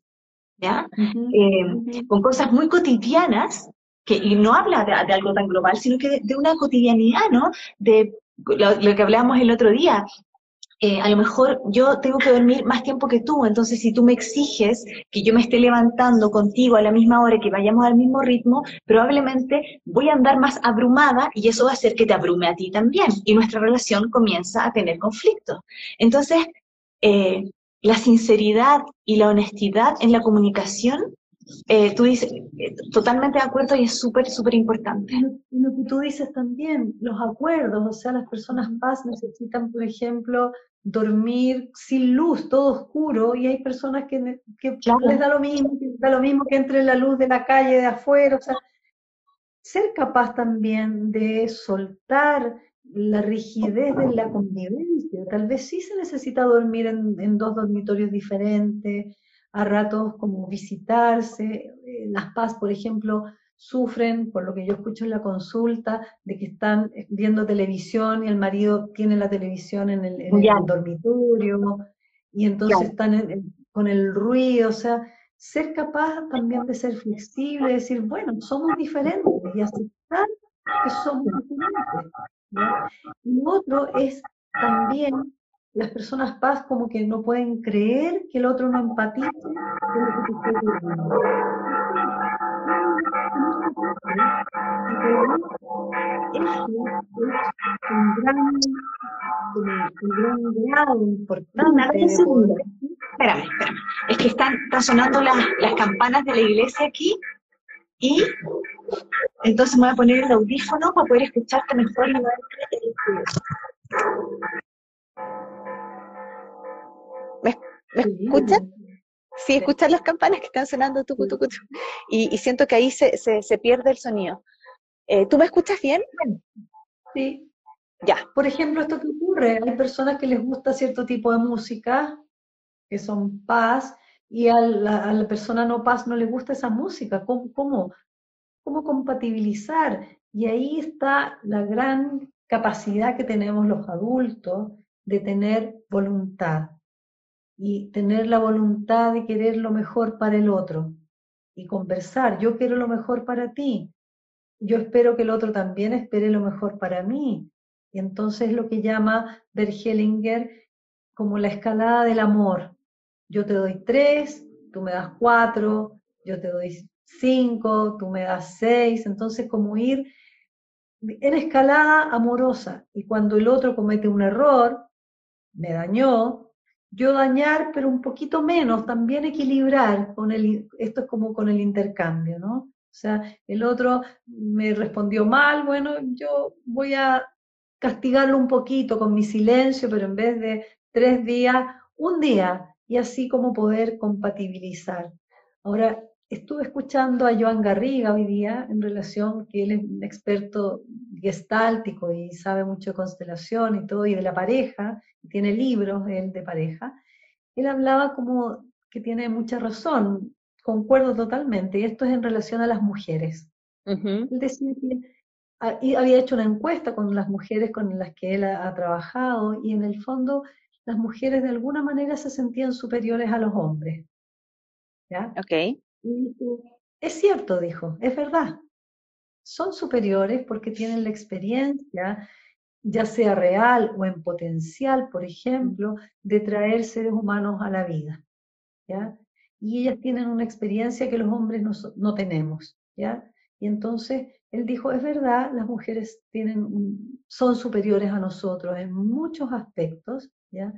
¿ya? Eh, con cosas muy cotidianas que, y no habla de, algo tan global, sino que de, una cotidianidad, ¿no? De lo, que hablábamos el otro día, eh, a lo mejor yo tengo que dormir más tiempo que tú, entonces si tú me exiges que yo me esté levantando contigo a la misma hora, que vayamos al mismo ritmo, probablemente voy a andar más abrumada y eso va a hacer que te abrume a ti también y nuestra relación comienza a tener conflictos. Entonces, eh, la sinceridad y la honestidad en la comunicación eh, tú dices, eh, totalmente de acuerdo y es súper, súper importante. Lo que tú dices también, los acuerdos, o sea, las personas paz necesitan, por ejemplo, dormir sin luz, todo oscuro, y hay personas que, que les da lo mismo, que da lo mismo que entre la luz de la calle de afuera, o sea, ser capaz también de soltar la rigidez de la convivencia. Tal vez sí se necesita dormir en, en dos dormitorios diferentes, a ratos como visitarse. Eh, las paz, por ejemplo, sufren, por lo que yo escucho en la consulta, de que están viendo televisión y el marido tiene la televisión en el, dormitorio y entonces están con el ruido, o sea, ser capaz también de ser flexible, decir, bueno, somos diferentes y aceptar que somos diferentes. Y otro es también las personas paz como que no pueden creer que el otro no empatiza Eso es un gran, un gran grado importante. Espérame, espérame. Es que están, están sonando las, las campanas de la iglesia aquí y entonces me voy a poner el audífono para poder escucharte mejor y ¿Me escuchan? Sí, escuchan las campanas que están sonando tucu, tucu, Y, siento que ahí se, se, pierde el sonido. Eh, ¿Tú me escuchas bien? Sí. Ya. Por ejemplo, esto que ocurre, hay personas que les gusta cierto tipo de música, que son paz, y a la, persona no paz no le gusta esa música. ¿Cómo, cómo, cómo compatibilizar? Y ahí está la gran capacidad que tenemos los adultos de tener voluntad y tener la voluntad de querer lo mejor para el otro y conversar. Yo quiero lo mejor para ti. Yo espero que el otro también espere lo mejor para mí. Y entonces lo que llama Bergelinger como la escalada del amor. Yo te doy tres, tú me das cuatro, yo te doy cinco, tú me das seis. Entonces como ir en escalada amorosa. Y cuando el otro comete un error, me dañó, yo dañar, pero un poquito menos, también equilibrar con el, esto es como con el intercambio, ¿no? O sea, el otro me respondió mal, bueno, yo voy a castigarlo un poquito con mi silencio, pero en vez de tres días, un día, y así como poder compatibilizar. Ahora, estuve escuchando a Joan Garriga hoy día en relación que él es un experto gestáltico y sabe mucho de constelación y todo, y de la pareja, tiene libros él de pareja. Él hablaba como que tiene mucha razón, concuerdo totalmente, y esto es en relación a las mujeres. Él decía que había hecho una encuesta con las mujeres con las que él ha, trabajado, y en el fondo las mujeres de alguna manera se sentían superiores a los hombres. ¿Ya? Ok es cierto, dijo, es verdad. Son superiores porque tienen la experiencia, ya sea real o en potencial, por ejemplo, de traer seres humanos a la vida. ¿ya? Y ellas tienen una experiencia que los hombres no, tenemos. ¿ya? Y entonces él dijo, es verdad, las mujeres tienen, son superiores a nosotros en muchos aspectos. ¿ya?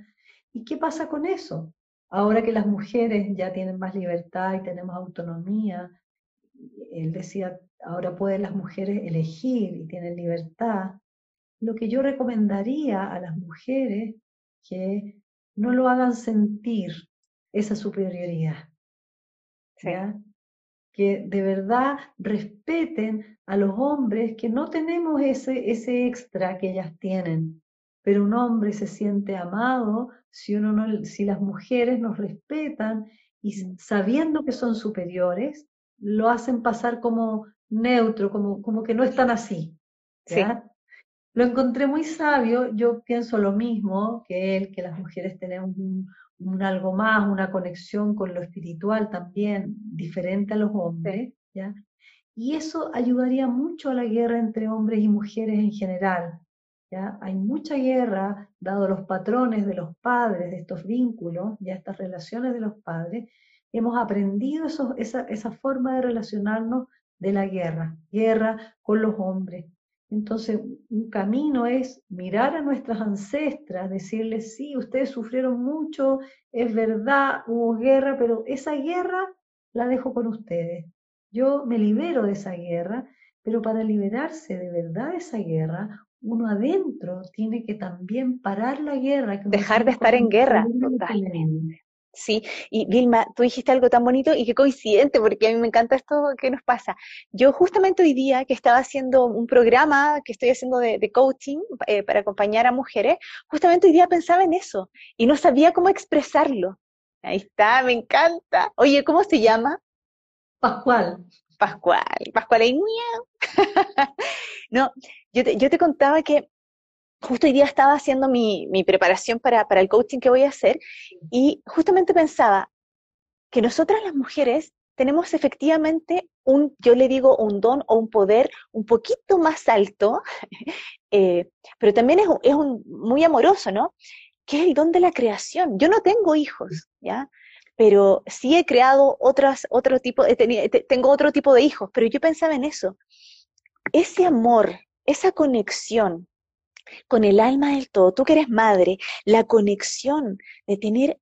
¿Y qué pasa con eso? Ahora que las mujeres ya tienen más libertad y tenemos autonomía, él decía, ahora pueden las mujeres elegir y tienen libertad. Lo que yo recomendaría a las mujeres que no lo hagan sentir esa superioridad. Que de verdad respeten a los hombres que no tenemos ese, ese extra que ellas tienen. Pero un hombre se siente amado si, uno no, si las mujeres nos respetan y mm. sabiendo que son superiores, lo hacen pasar como neutro, como, como que no están así. Lo encontré muy sabio, yo pienso lo mismo que él, que las mujeres tenemos un, algo más, una conexión con lo espiritual también, diferente a los hombres, ¿ya? Y eso ayudaría mucho a la guerra entre hombres y mujeres en general, hay mucha guerra, dado los patrones de los padres, de estos vínculos, ya estas relaciones de los padres, hemos aprendido esa, esa forma de relacionarnos de la guerra, guerra con los hombres. Entonces, un camino es mirar a nuestras ancestras, decirles, sí, ustedes sufrieron mucho, es verdad, hubo guerra, pero esa guerra la dejo con ustedes. Yo me libero de esa guerra, pero para liberarse de verdad de esa guerra, uno adentro tiene que también parar la guerra. Dejar de estar en guerra, totalmente. Sí, y Vilma, tú dijiste algo tan bonito y qué coincidente, porque a mí me encanta esto que nos pasa. Yo justamente hoy día que estaba haciendo un programa que estoy haciendo de, coaching eh, para acompañar a mujeres, justamente hoy día pensaba en eso y no sabía cómo expresarlo. Ahí está, me encanta. Oye, ¿cómo se llama? Pascual. Pascual, Pascual ahí, (laughs) No, yo te, yo te contaba que justo hoy día estaba haciendo mi, mi preparación para, para, el coaching que voy a hacer y justamente pensaba que nosotras las mujeres tenemos efectivamente un, yo le digo, un don o un poder un poquito más alto, (laughs) eh, pero también es, es muy amoroso, ¿no? Que es el don de la creación. Yo no tengo hijos, ¿ya? Pero sí he creado otras, otro tipo, tengo otro tipo de hijos, pero yo pensaba en eso. Ese amor esa conexión con el alma del todo, tú que eres madre, la conexión de tener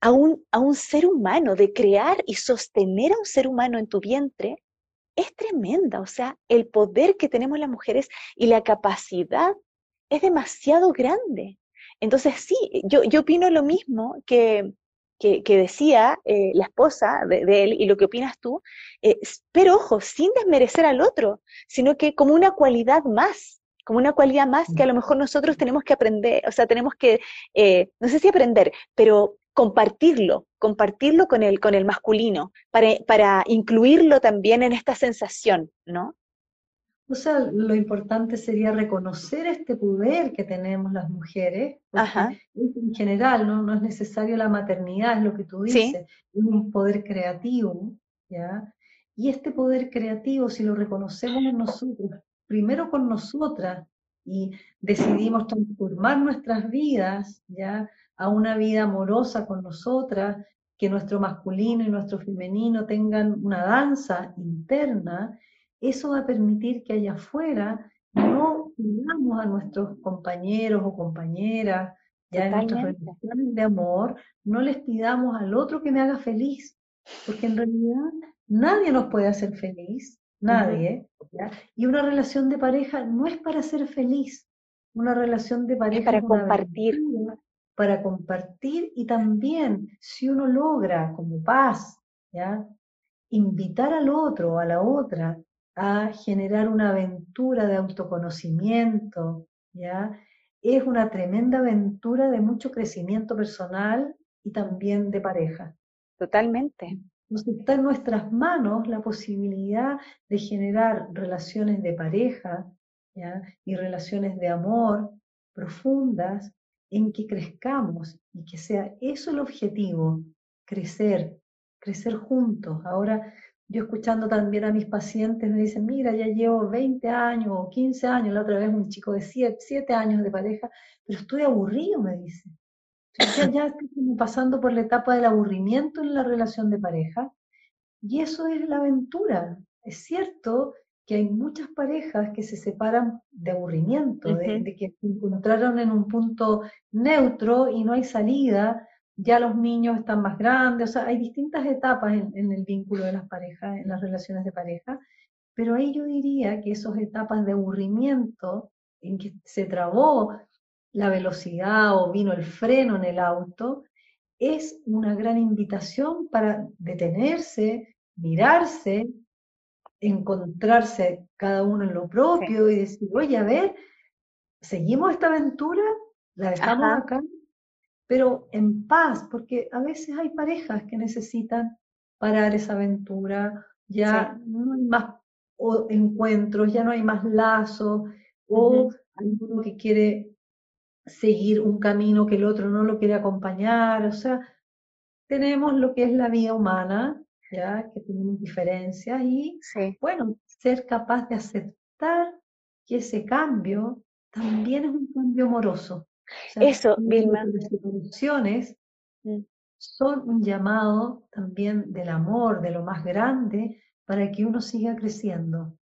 a un, a un ser humano, de crear y sostener a un ser humano en tu vientre, es tremenda. O sea, el poder que tenemos las mujeres y la capacidad es demasiado grande. Entonces, sí, yo, yo opino lo mismo que, que, decía eh, la esposa de, él y lo que opinas tú, eh, pero ojo, sin desmerecer al otro, sino que como una cualidad más, como una cualidad más que a lo mejor nosotros tenemos que aprender, o sea, tenemos que, eh, no sé si aprender, pero compartirlo, compartirlo con el, con el masculino, para, para incluirlo también en esta sensación, ¿no? O sea, lo importante sería reconocer este poder que tenemos las mujeres, en general no, no es necesario la maternidad, es lo que tú dices, es un poder creativo, ¿ya? Y este poder creativo, si lo reconocemos en nosotros, primero con nosotras, y decidimos transformar nuestras vidas, ¿ya? A una vida amorosa con nosotras, que nuestro masculino y nuestro femenino tengan una danza interna, eso va a permitir que allá afuera no pidamos a nuestros compañeros o compañeras, ya en nuestras relaciones de amor, no les pidamos al otro que me haga feliz, porque en realidad nadie nos puede hacer feliz, nadie. Y una relación de pareja no es para ser feliz, una relación de pareja es para compartir. Para compartir y también si uno logra como paz, ¿ya? invitar al otro o a la otra a generar una aventura de autoconocimiento, ¿ya? Es una tremenda aventura de mucho crecimiento personal y también de pareja. Totalmente. Entonces está en nuestras manos la posibilidad de generar relaciones de pareja y relaciones de amor profundas en que crezcamos y que sea eso el objetivo, crecer, crecer juntos. Ahora yo escuchando también a mis pacientes me dicen, mira, ya llevo 20 años o 15 años, la otra vez un chico de 7, años de pareja, pero estoy aburrido, me dice. Ya, ya estoy pasando por la etapa del aburrimiento en la relación de pareja. Y eso es la aventura. Es cierto que hay muchas parejas que se separan de aburrimiento, de, de, que se encontraron en un punto neutro y no hay salida, ya los niños están más grandes, o sea, hay distintas etapas en, el vínculo de las parejas, en las relaciones de pareja, pero ahí yo diría que esas etapas de aburrimiento, en que se trabó la velocidad o vino el freno en el auto, es una gran invitación para detenerse, mirarse, encontrarse cada uno en lo propio y decir, oye, a ver, ¿seguimos esta aventura? ¿La dejamos acá? pero en paz, porque a veces hay parejas que necesitan parar esa aventura, ya no hay más encuentros, ya no hay más lazos, o hay uno que quiere seguir un camino que el otro no lo quiere acompañar, o sea, tenemos lo que es la vida humana, ya que tenemos diferencias y bueno, ser capaz de aceptar que ese cambio también es un cambio amoroso. Eso, Vilma. Las evoluciones mm. son un llamado también del amor, de lo más grande, para que uno siga creciendo.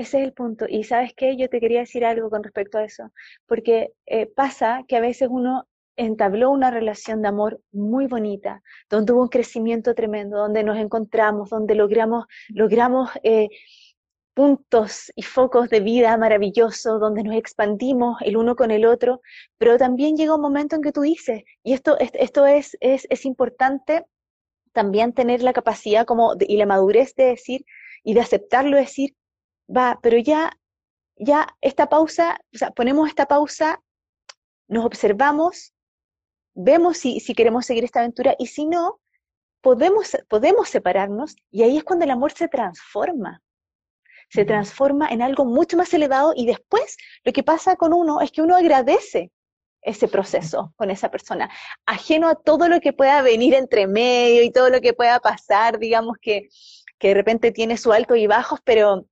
Ese es el punto. Y sabes qué, yo te quería decir algo con respecto a eso, porque eh, pasa que a veces uno entabló una relación de amor muy bonita, donde hubo un crecimiento tremendo, donde nos encontramos, donde logramos, logramos eh, puntos y focos de vida maravillosos donde nos expandimos el uno con el otro, pero también llega un momento en que tú dices, y esto, esto es, es, es importante también tener la capacidad como y la madurez de decir y de aceptarlo, decir, va, pero ya, ya esta pausa, o sea, ponemos esta pausa, nos observamos, vemos si, si queremos seguir esta aventura y si no, podemos, podemos separarnos y ahí es cuando el amor se transforma. Se transforma en algo mucho más elevado y después lo que pasa con uno es que uno agradece ese proceso con esa persona, ajeno a todo lo que pueda venir entre medio y todo lo que pueda pasar, digamos que, que de repente tiene su alto y bajos, pero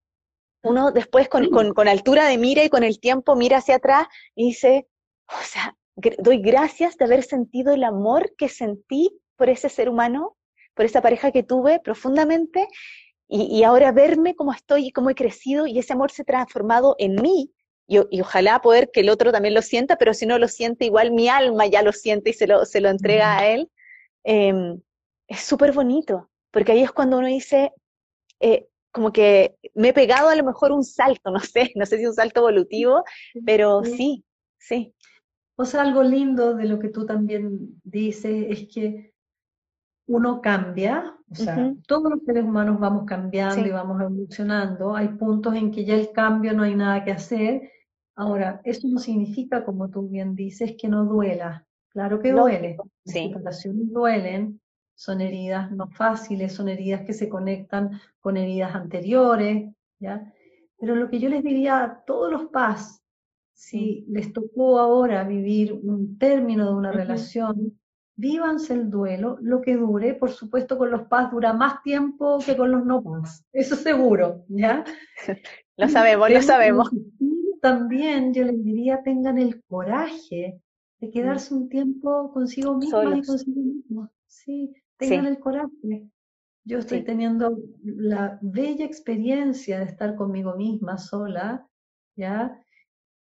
uno después con, con, altura de mira y con el tiempo mira hacia atrás y dice, o sea, doy gracias de haber sentido el amor que sentí por ese ser humano, por esa pareja que tuve profundamente y, ahora verme cómo estoy y cómo he crecido y ese amor se ha transformado en mí y, ojalá poder que el otro también lo sienta, pero si no lo siente, igual mi alma ya lo siente y se lo, se lo entrega a él. Em, es súper bonito, porque ahí es cuando uno dice, eh, como que me he pegado a lo mejor un salto, (laughs) no sé, no sé si un salto evolutivo, pero sí, sí. O sea, algo lindo de lo que tú también dices es que uno cambia, o sea, todos los seres humanos vamos cambiando y vamos evolucionando. Hay puntos en que ya el cambio no hay nada que hacer. Ahora, eso no significa, como tú bien dices, que no duela. Claro que duele. Sí. Las situaciones duelen, son heridas no fáciles, son heridas que se conectan con heridas anteriores, ¿ya? Pero lo que yo les diría a todos los paz, si les tocó ahora vivir un término de una relación, vívanse el duelo, lo que dure, por supuesto con los paz dura más tiempo que con los no paz, eso seguro, ¿ya? (laughs) lo sabemos, lo sabemos. También yo les diría, tengan el coraje de quedarse un tiempo consigo misma y consigo mismo. Sí, tengan el coraje. Yo estoy teniendo la bella experiencia de estar conmigo misma sola, ¿ya?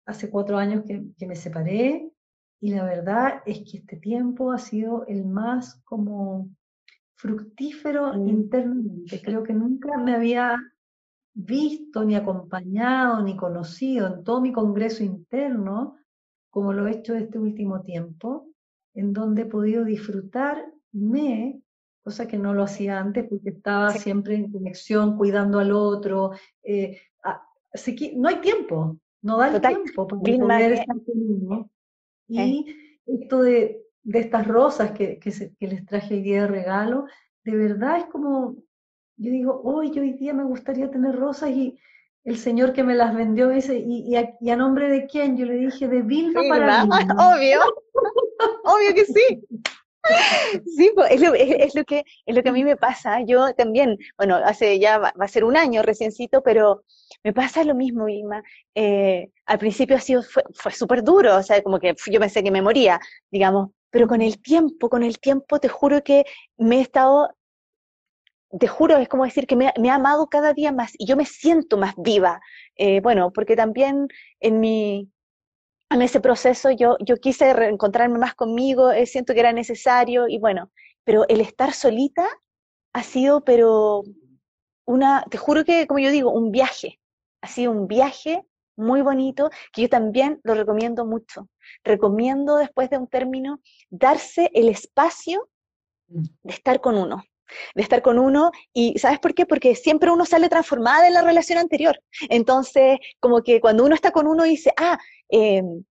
Hace cuatro años que, que me separé y la verdad es que este tiempo ha sido el más como fructífero mm. internamente. Creo que nunca me había visto, ni acompañado, ni conocido en todo mi congreso interno, como lo he hecho este último tiempo, en donde he podido disfrutarme, cosa que no lo hacía antes porque estaba siempre en conexión, cuidando al otro. Eh, así que no hay tiempo, no da el tiempo para poder estar. Y esto de, de, estas rosas que, que, que, les traje hoy día de regalo, de verdad es como, yo digo, hoy hoy día me gustaría tener rosas y el señor que me las vendió dice, ¿y, y, a, nombre de quién? Yo le dije, de Vilma para mí. (laughs) Obvio, obvio que sí. (laughs) Sí, es lo, que, es lo que a mí me pasa. Yo también, bueno, hace ya va, a ser un año reciencito, pero me pasa lo mismo, Vilma. Eh, al principio ha sido, fue, súper duro, o sea, como que yo pensé que me moría, digamos, pero con el tiempo, con el tiempo, te juro que me he estado te juro, es como decir que me, ha amado cada día más y yo me siento más viva. Eh, bueno, porque también en mi, en ese proceso yo, yo quise reencontrarme más conmigo, eh, siento que era necesario y bueno, pero el estar solita ha sido, pero una, te juro que, como yo digo, un viaje. Ha sido un viaje muy bonito que yo también lo recomiendo mucho. Recomiendo después de un término darse el espacio de estar con uno, de estar con uno y ¿sabes por qué? Porque siempre uno sale transformada de la relación anterior. Entonces, como que cuando uno está con uno dice, ah, em,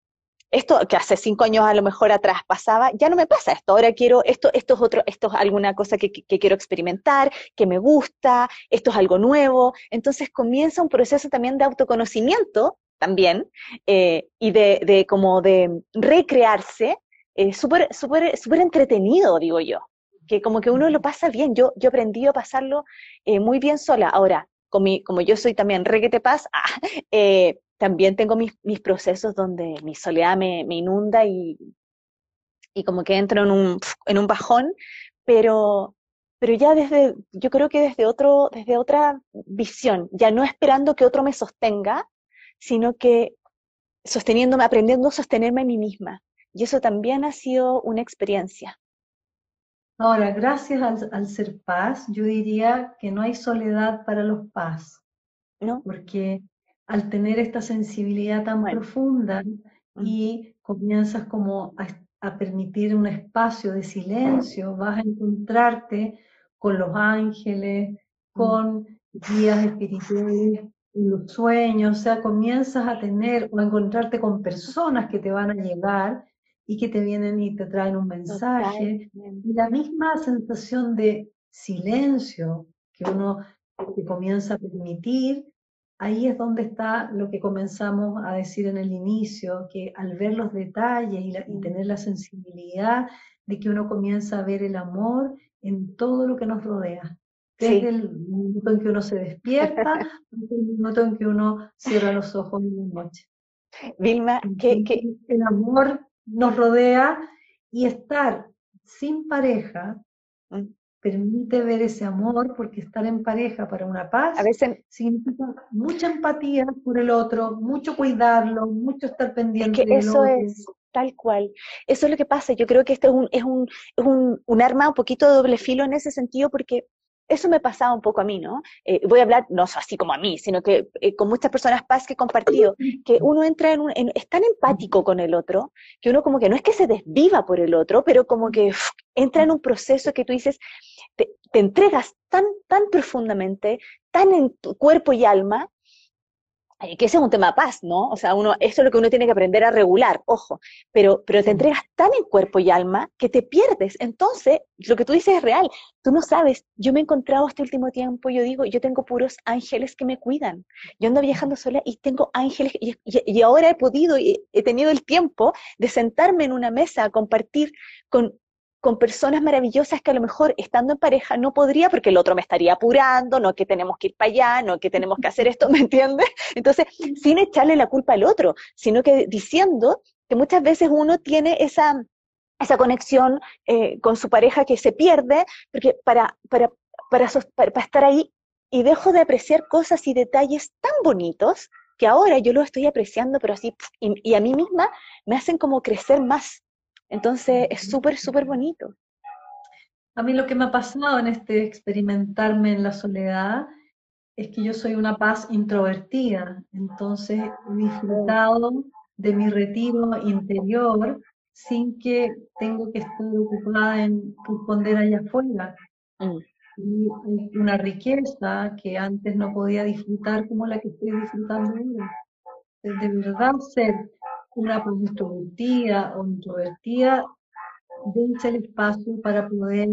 esto que hace cinco años a lo mejor atrás pasaba, ya no me pasa esto, ahora quiero, esto, esto es otro, esto es alguna cosa que, quiero experimentar, que me gusta, esto es algo nuevo, entonces comienza un proceso también de autoconocimiento también, eh, y de, de, como de recrearse, eh, súper, súper, súper entretenido, digo yo, que como que uno lo pasa bien. Yo, yo aprendí a pasarlo eh, muy bien sola. Ahora, como yo soy también reguete paz, (laughs) ah, eh, también tengo mis, mis, procesos donde mi soledad me, me inunda y, y, como que entro en un, en un bajón, pero, pero ya desde, yo creo que desde, otro, desde otra visión, ya no esperando que otro me sostenga, sino que sosteniéndome, aprendiendo a sostenerme a mí misma. Y eso también ha sido una experiencia. Ahora, gracias al, ser paz, yo diría que no hay soledad para los paz, ¿no? Porque al tener esta sensibilidad tan profunda y comienzas como a, permitir un espacio de silencio, vas a encontrarte con los ángeles, con guías espirituales, los sueños, o sea, comienzas a tener o a encontrarte con personas que te van a llegar y que te vienen y te traen un mensaje. Y la misma sensación de silencio que uno te comienza a permitir, ahí es donde está lo que comenzamos a decir en el inicio, que al ver los detalles y, y tener la sensibilidad de que uno comienza a ver el amor en todo lo que nos rodea. Desde el momento en que uno se despierta, (laughs) hasta el momento en que uno cierra los ojos en la noche. Vilma, que, el amor nos rodea y estar sin pareja mm. Permite ver ese amor porque estar en pareja para una paz a veces significa mucha empatía por el otro, mucho cuidarlo, mucho estar pendiente. Es que eso es tal cual. Eso es lo que pasa. Yo creo que esto es un, es un, es un, un arma un poquito de doble filo en ese sentido porque eso me pasaba un poco a mí, ¿no? Eh, voy a hablar, no así como a mí, sino que eh, con muchas personas paz que he compartido, que uno entra en un, es tan empático con el otro, que uno como que no es que se desviva por el otro, pero como que entra en un proceso que tú dices, te, te entregas tan, tan profundamente, tan en tu cuerpo y alma, eh, que ese es un tema de paz, ¿no? O sea, uno, eso es lo que uno tiene que aprender a regular, ojo, pero, pero te entregas tan en cuerpo y alma que te pierdes. Entonces, lo que tú dices es real. Tú no sabes, yo me he encontrado este último tiempo, yo digo, yo tengo puros ángeles que me cuidan. Yo ando viajando sola y tengo ángeles, y, y ahora he podido, y he tenido el tiempo de sentarme en una mesa a compartir con con personas maravillosas que a lo mejor estando en pareja no podría porque el otro me estaría apurando, no que tenemos que ir para allá, no que tenemos que hacer esto, (laughs) ¿me entiendes? Entonces, sin echarle la culpa al otro, sino que diciendo que muchas veces uno tiene esa, esa conexión eh, con su pareja que se pierde, porque para, para, para, para, estar ahí y dejo de apreciar cosas y detalles tan bonitos que ahora yo lo estoy apreciando, pero así, y a mí misma me hacen como crecer más, entonces es súper, súper bonito. A mí lo que me ha pasado en este experimentarme en la soledad es que yo soy una paz introvertida, entonces he disfrutado de mi retiro interior sin que tengo que estar ocupada en responder allá afuera. Mm. Y una riqueza que antes no podía disfrutar como la que estoy disfrutando ahora. De verdad ser una paz extrovertida o introvertida, dense el espacio para poder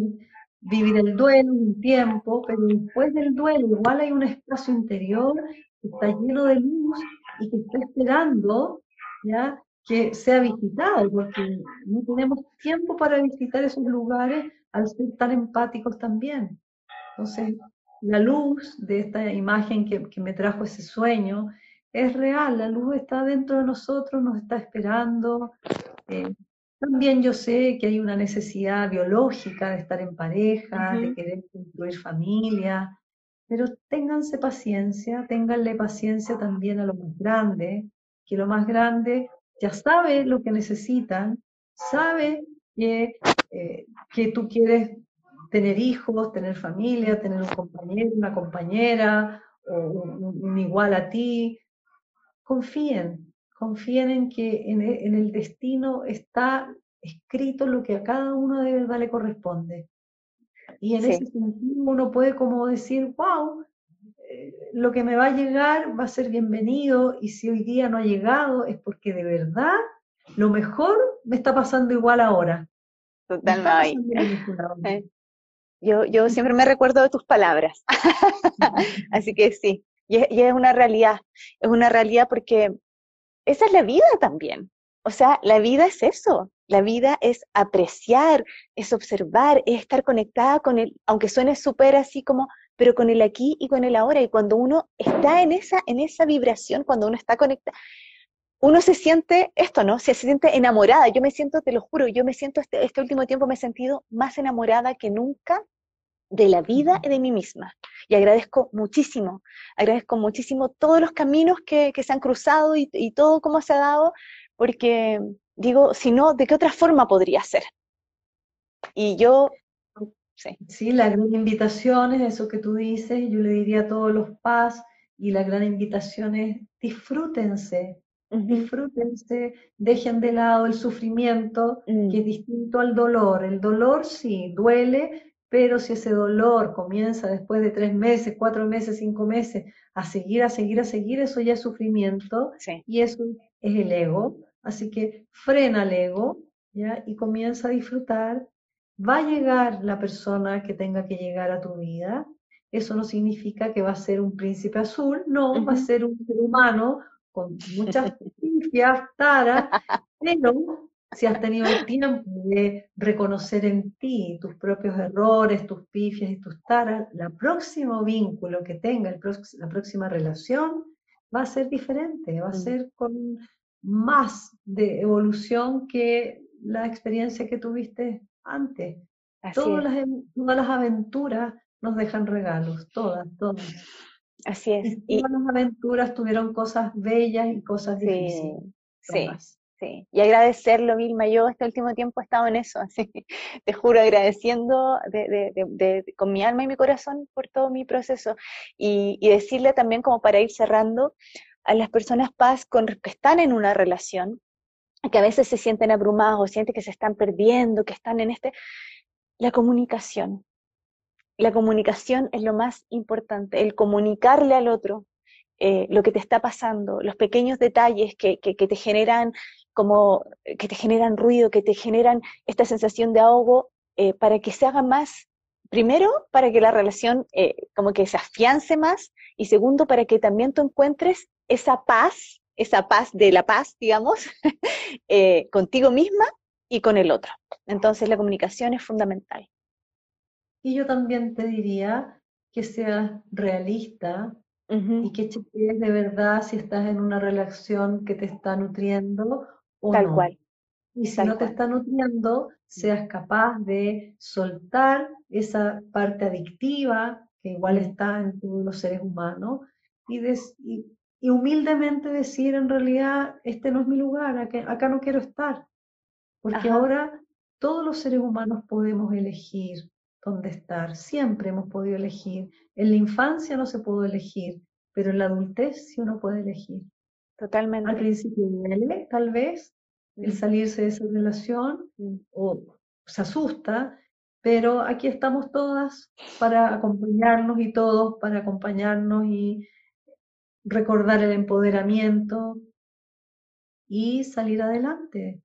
vivir el duelo un tiempo, pero después del duelo igual hay un espacio interior que está lleno de luz y que está esperando ya que sea visitado, porque no tenemos tiempo para visitar esos lugares al ser tan empáticos también. Entonces, la luz de esta imagen que, que me trajo ese sueño es real, la luz está dentro de nosotros, nos está esperando. Eh, también yo sé que hay una necesidad biológica de estar en pareja, de querer construir familia, pero ténganse paciencia, ténganle paciencia también a lo más grande, que lo más grande ya sabe lo que necesitan, sabe que, eh, que tú quieres tener hijos, tener familia, tener un compañero, una compañera, o un igual a ti, confíen, confíen en que e, en, el destino está escrito lo que a cada uno de verdad le corresponde. Y en ese sentido uno puede como decir, wow, eh, lo que me va a llegar va a ser bienvenido y si hoy día no ha llegado es porque de verdad lo mejor me está pasando igual ahora. Totalmente. (laughs) Yo, yo siempre me recuerdo de tus palabras. (laughs) (laughs) Así que sí, y es, una realidad, es una realidad porque esa es la vida también. O sea, la vida es eso, la vida es apreciar, es observar, es estar conectada con el, aunque suene súper así como, pero con el aquí y con el ahora. Y cuando uno está en esa, en esa vibración, cuando uno está conectado, uno se siente esto, ¿no? Se siente enamorada. Yo me siento, te lo juro, yo me siento, este, este último tiempo me he sentido más enamorada que nunca de la vida y de mí misma. Y agradezco muchísimo, agradezco muchísimo todos los caminos que, se han cruzado y, todo cómo se ha dado, porque digo, si no, ¿de qué otra forma podría ser? Y yo, sí. Sí, la gran invitación es eso que tú dices, yo le diría a todos los paz, y la gran invitación es disfrútense, disfrútense, dejen de lado el sufrimiento, que es mm. distinto al dolor. El dolor sí, duele, pero si ese dolor comienza después de tres meses, cuatro meses, cinco meses, a seguir, a seguir, a seguir, eso ya es sufrimiento y eso es el ego. Así que frena el ego ¿ya? y comienza a disfrutar. Va a llegar la persona que tenga que llegar a tu vida. Eso no significa que va a ser un príncipe azul, no, va a ser un ser humano con muchas (laughs) taras, pero si has tenido el tiempo de reconocer en ti tus propios errores, tus pifias y tus taras, el próximo vínculo que tenga, la próxima relación, va a ser diferente, va a mm. ser con más de evolución que la experiencia que tuviste antes. Todas las, todas las, aventuras nos dejan regalos, todas, todas. Así es. Y todas las aventuras tuvieron cosas bellas y cosas difíciles. Sí, Y agradecerlo, Vilma. Yo este último tiempo he estado en eso, (laughs) así te juro, agradeciendo con mi alma y mi corazón por todo mi proceso. Y, decirle también, como para ir cerrando, a las personas paz con, que están en una relación, que a veces se sienten abrumados o sienten que se están perdiendo, que están en este, la comunicación. La comunicación es lo más importante, el comunicarle al otro eh, lo que te está pasando, los pequeños detalles que, que, te generan como que te generan ruido, que te generan esta sensación de ahogo, eh, para que se haga más, primero, para que la relación eh, como que se afiance más, y segundo, para que también tú encuentres esa paz, esa paz de la paz, digamos, (laughs) contigo misma y con el otro. Entonces la comunicación es fundamental. Y yo también te diría que seas realista y que cheques de verdad si estás en una relación que te está nutriendo o Tal cual. Y si no te está nutriendo, seas capaz de soltar esa parte adictiva que igual está en todos los seres humanos y, y, humildemente decir en realidad, este no es mi lugar, acá, no quiero estar. Porque ahora todos los seres humanos podemos elegir dónde estar, siempre hemos podido elegir. En la infancia no se pudo elegir, pero en la adultez sí uno puede elegir. Totalmente. Al principio duele, tal vez, el mm. salirse de esa relación mm. o se asusta, pero aquí estamos todas para acompañarnos y todos para acompañarnos y recordar el empoderamiento y salir adelante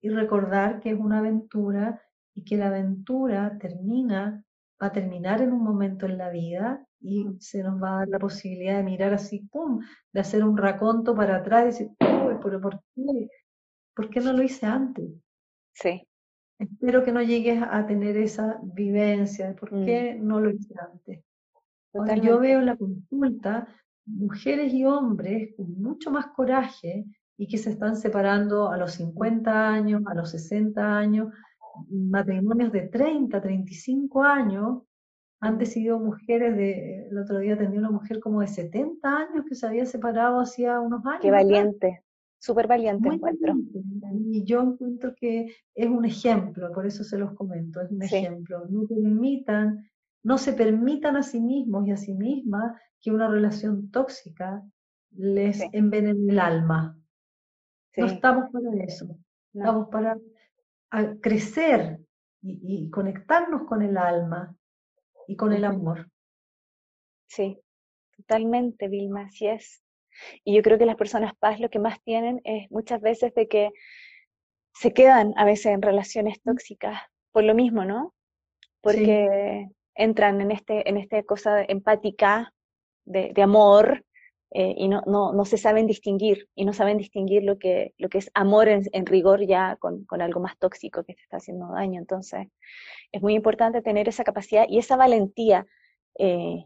y recordar que es una aventura y que la aventura termina, va a terminar en un momento en la vida y se nos va a dar la posibilidad de mirar así, ¡pum!, de hacer un raconto para atrás y decir, pero ¿por qué? ¿Por qué no lo hice antes? Sí. Espero que no llegues a tener esa vivencia de por mm. qué no lo hice antes. Cuando yo veo en la consulta mujeres y hombres con mucho más coraje y que se están separando a los 50 años, a los 60 años, matrimonios de 30, 35 años, han decidido mujeres de, el otro día atendí una mujer como de 70 años que se había separado hacía unos años. Qué valiente, súper valiente encuentro. Y yo encuentro que es un ejemplo, por eso se los comento, es un ejemplo. No permitan, no se permitan a sí mismos y a sí mismas que una relación tóxica les envenene el alma. No estamos para eso, estamos para crecer y conectarnos con el alma y con el amor. Sí, totalmente, Vilma, así es. Y yo creo que las personas paz lo que más tienen es muchas veces de que se quedan a veces en relaciones tóxicas por lo mismo, ¿no? Porque entran en este, en esta cosa empática de, amor eh, y no, no, no, se saben distinguir, y no saben distinguir lo que, lo que es amor en, rigor ya con, con, algo más tóxico que te está haciendo daño. Entonces, es muy importante tener esa capacidad y esa valentía, eh,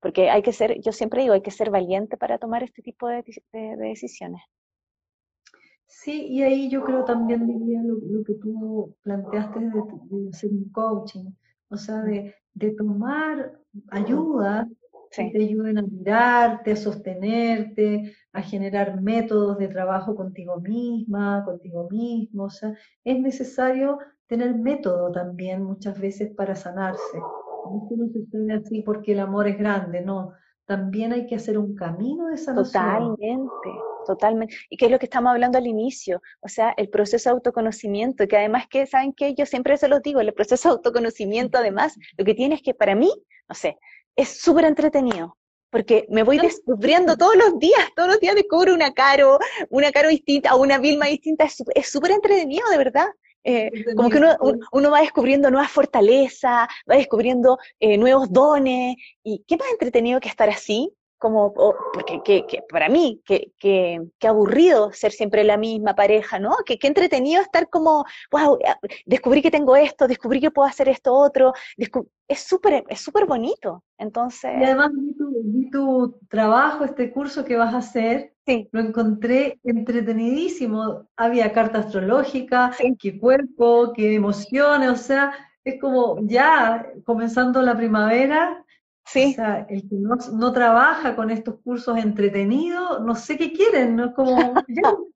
porque hay que ser, yo siempre digo, hay que ser valiente para tomar este tipo de, decisiones. Sí, y ahí yo creo también diría lo, que tú planteaste de, de, hacer un coaching, o sea, de, tomar ayuda que te ayuden a mirarte, a sostenerte, a generar métodos de trabajo contigo misma, contigo mismo. O sea, es necesario tener método también muchas veces para sanarse. No se sucede así porque el amor es grande, no. También hay que hacer un camino de sanación. Totalmente, totalmente. Y qué es lo que estamos hablando al inicio, o sea, el proceso de autoconocimiento, que además que, ¿saben qué? Yo siempre se los digo, el proceso de autoconocimiento además, lo que tiene es que para mí, no sé, es súper entretenido, porque me voy descubriendo todos los días, todos los días descubro una Caro, una Caro distinta o una Vilma distinta, es súper entretenido, de verdad. Eh, como que uno, va descubriendo nuevas fortalezas, va descubriendo eh, nuevos dones, y qué más entretenido que estar así, como, porque que, para mí, que, que, aburrido ser siempre la misma pareja, ¿no? Que, qué entretenido estar como, wow, descubrí que tengo esto, descubrí que puedo hacer esto otro, es súper es súper bonito, entonces... Y además vi tu, trabajo, este curso que vas a hacer, sí. lo encontré entretenidísimo, había carta astrológica, qué cuerpo, qué emociones, o sea, es como ya comenzando la primavera, Sí. O sea, el que no, trabaja con estos cursos entretenidos, no sé qué quieren, ¿no? Como, (laughs)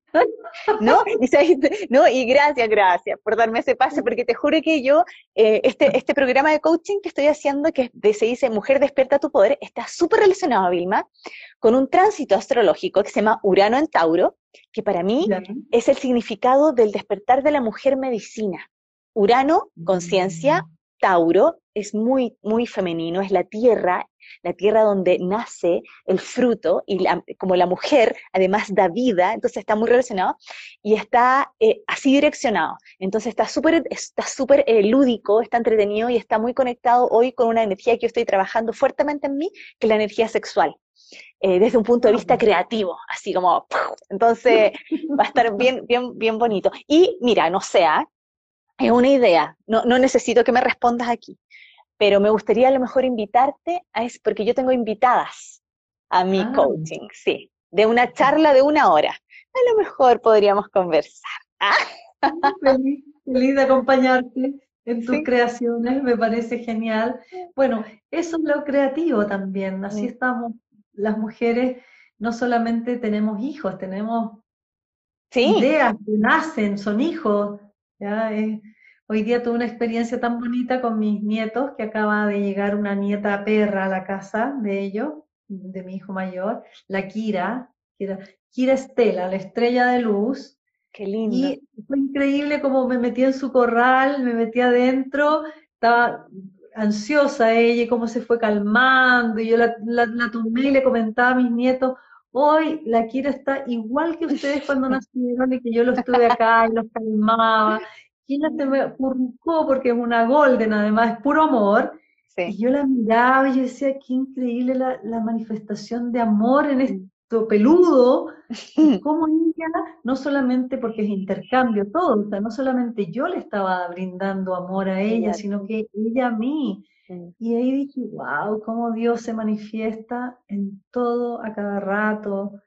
¿No? Y, no, y gracias, gracias por darme ese pase, porque te juro que yo, eh, este, este programa de coaching que estoy haciendo, que se dice Mujer despierta tu poder, está súper relacionado, Vilma, con un tránsito astrológico que se llama Urano en Tauro, que para mí es el significado del despertar de la mujer medicina. Urano, conciencia, mm. Tauro es muy, muy femenino, es la tierra, la tierra donde nace el fruto y como la mujer además da vida, entonces está muy relacionado y está eh, así direccionado. Entonces está súper está súper eh, lúdico, está entretenido y está muy conectado hoy con una energía que yo estoy trabajando fuertemente en mí, que es la energía sexual. Eh, desde un punto de vista creativo, así como, entonces va a estar bien, bien, bien bonito. Y mira, no sé, ¿ah? Es una idea, no, no necesito que me respondas aquí, pero me gustaría a lo mejor invitarte a eso, porque yo tengo invitadas a mi ah. coaching, sí, de una charla de una hora. A lo mejor podríamos conversar. ¿ah? Feliz, de acompañarte en (laughs) tus creaciones, me parece genial. Bueno, eso es lo creativo también, así estamos las mujeres, no solamente tenemos hijos, tenemos ideas que nacen, son hijos, ¿ya? hoy día tuve una experiencia tan bonita con mis nietos, que acaba de llegar una nieta perra a la casa de ellos, de mi hijo mayor, la Kira, Kira Estela, la estrella de luz. Qué lindo. Y fue increíble como me metí en su corral, me metí adentro, estaba ansiosa ella y cómo se fue calmando, y yo la, la tomé y le comentaba a mis nietos, hoy la Kira está igual que ustedes cuando nacieron y que yo lo estuve acá y los calmaba ella se me furcó porque es una golden, además, es puro amor. Y yo la miraba y yo decía, qué increíble la, la manifestación de amor en esto peludo. (laughs) como ella, no solamente porque es intercambio todo, o sea, no solamente yo le estaba brindando amor a ella, sino que ella a mí. Y ahí dije, wow, cómo Dios se manifiesta en todo, a cada rato.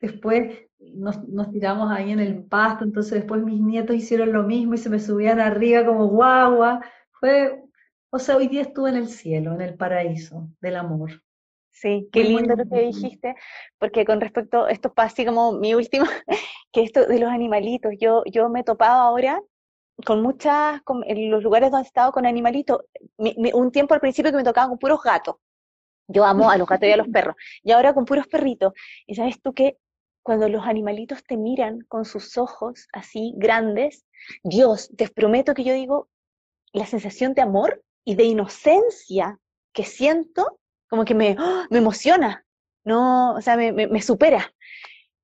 Después nos, nos, tiramos ahí en el pasto, entonces después mis nietos hicieron lo mismo y se me subían arriba como guagua. Fue, o sea, hoy día estuve en el cielo, en el paraíso del amor. Sí, qué lindo lo que dijiste, porque con respecto, esto pasa así como mi último, (laughs) que esto de los animalitos, yo, yo me he topado ahora con muchas, en los lugares donde he estado con animalitos, un tiempo al principio que me tocaban con puros gatos, yo amo a los gatos y a los perros, y ahora con puros perritos, y sabes tú que cuando los animalitos te miran con sus ojos así grandes, Dios, te prometo que yo digo, la sensación de amor y de inocencia que siento, como que me, ¡oh! me emociona, no, o sea, me, me, supera.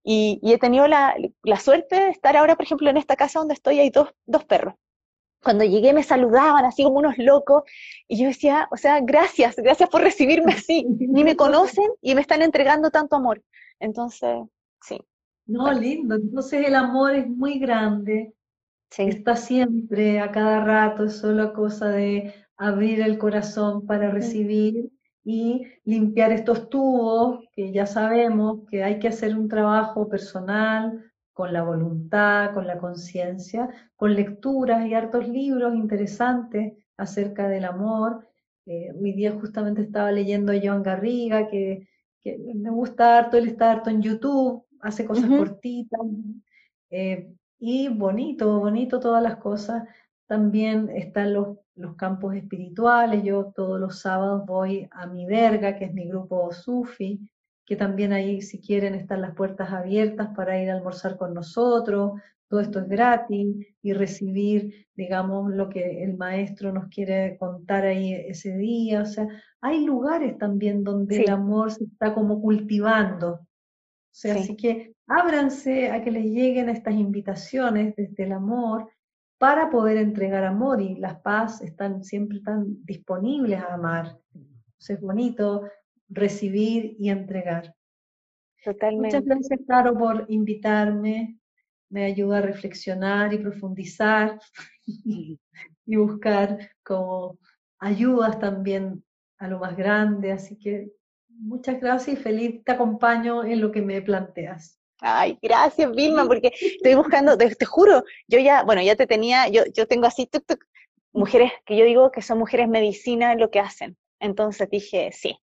Y, y, he tenido la, la, suerte de estar ahora, por ejemplo, en esta casa donde estoy, hay dos, dos perros. Cuando llegué me saludaban así como unos locos y yo decía, o sea, gracias, gracias por recibirme así. Ni me conocen y me están entregando tanto amor. Entonces, Sí. No, lindo. Entonces el amor es muy grande. Está siempre, a cada rato, es solo cosa de abrir el corazón para recibir y limpiar estos tubos, que ya sabemos que hay que hacer un trabajo personal, con la voluntad, con la conciencia, con lecturas y hartos libros interesantes acerca del amor. Eh, hoy día justamente estaba leyendo a Joan Garriga, que, que me gusta harto, él está harto en YouTube, hace cosas cortitas eh, y bonito, bonito todas las cosas. También están los, los campos espirituales. Yo todos los sábados voy a mi verga, que es mi grupo Sufi, que también ahí si quieren están las puertas abiertas para ir a almorzar con nosotros. Todo esto es gratis y recibir, digamos, lo que el maestro nos quiere contar ahí ese día. O sea, hay lugares también donde el amor se está como cultivando sea, así que ábranse a que les lleguen estas invitaciones desde el amor para poder entregar amor y las paz están siempre tan disponibles a amar. es bonito recibir y entregar. Totalmente. Muchas gracias, Caro, por invitarme. Me ayuda a reflexionar y profundizar (laughs) y buscar como ayudas también a lo más grande. Así que Muchas gracias y feliz te acompaño en lo que me planteas. Ay, gracias Vilma, porque (laughs) estoy buscando, te, juro, yo ya, bueno, ya te tenía, yo, yo tengo así, mujeres que yo digo que son mujeres medicina en lo que hacen. Entonces dije, sí.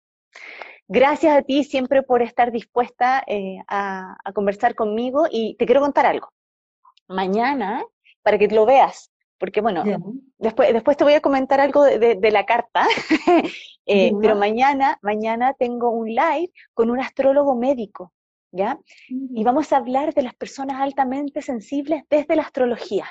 Gracias a ti siempre por estar dispuesta eh, a, conversar conmigo y te quiero contar algo. Mañana, para que lo veas, porque bueno, después, después te voy a comentar algo de, la carta, (laughs) eh, pero mañana, mañana tengo un live con un astrólogo médico, ¿ya? Y vamos a hablar de las personas altamente sensibles desde la astrología.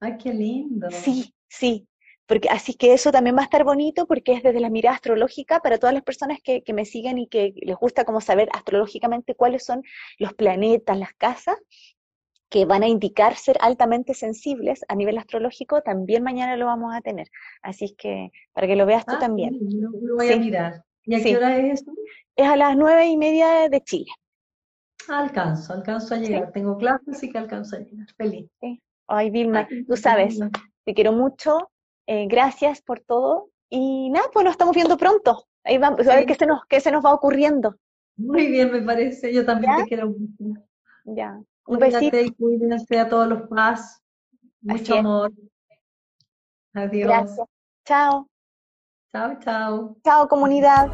¡Ay, qué lindo! Sí, sí. Porque, así que eso también va a estar bonito porque es desde la mirada astrológica para todas las personas que, que me siguen y que les gusta como saber astrológicamente cuáles son los planetas, las casas que van a indicar ser altamente sensibles a nivel astrológico, también mañana lo vamos a tener. Así que para que lo veas tú ah, también. lo voy a mirar. ¿Y a qué hora es eso? Es a las nueve y media de Chile. Alcanzo, alcanzo a llegar. Tengo clases, y que alcanzo a llegar. Feliz. Ay, Vilma, tú sabes, te quiero mucho. Eh, gracias por todo. Y nada, pues nos estamos viendo pronto. Ahí vamos, a ver qué se, nos, qué se nos va ocurriendo. Muy bien, me parece. Yo también te quiero mucho. Ya. Un besito. Y cuídense a todos los paz. Mucho amor. Adiós. Gracias. Chao. Chao, chao. Chao, comunidad.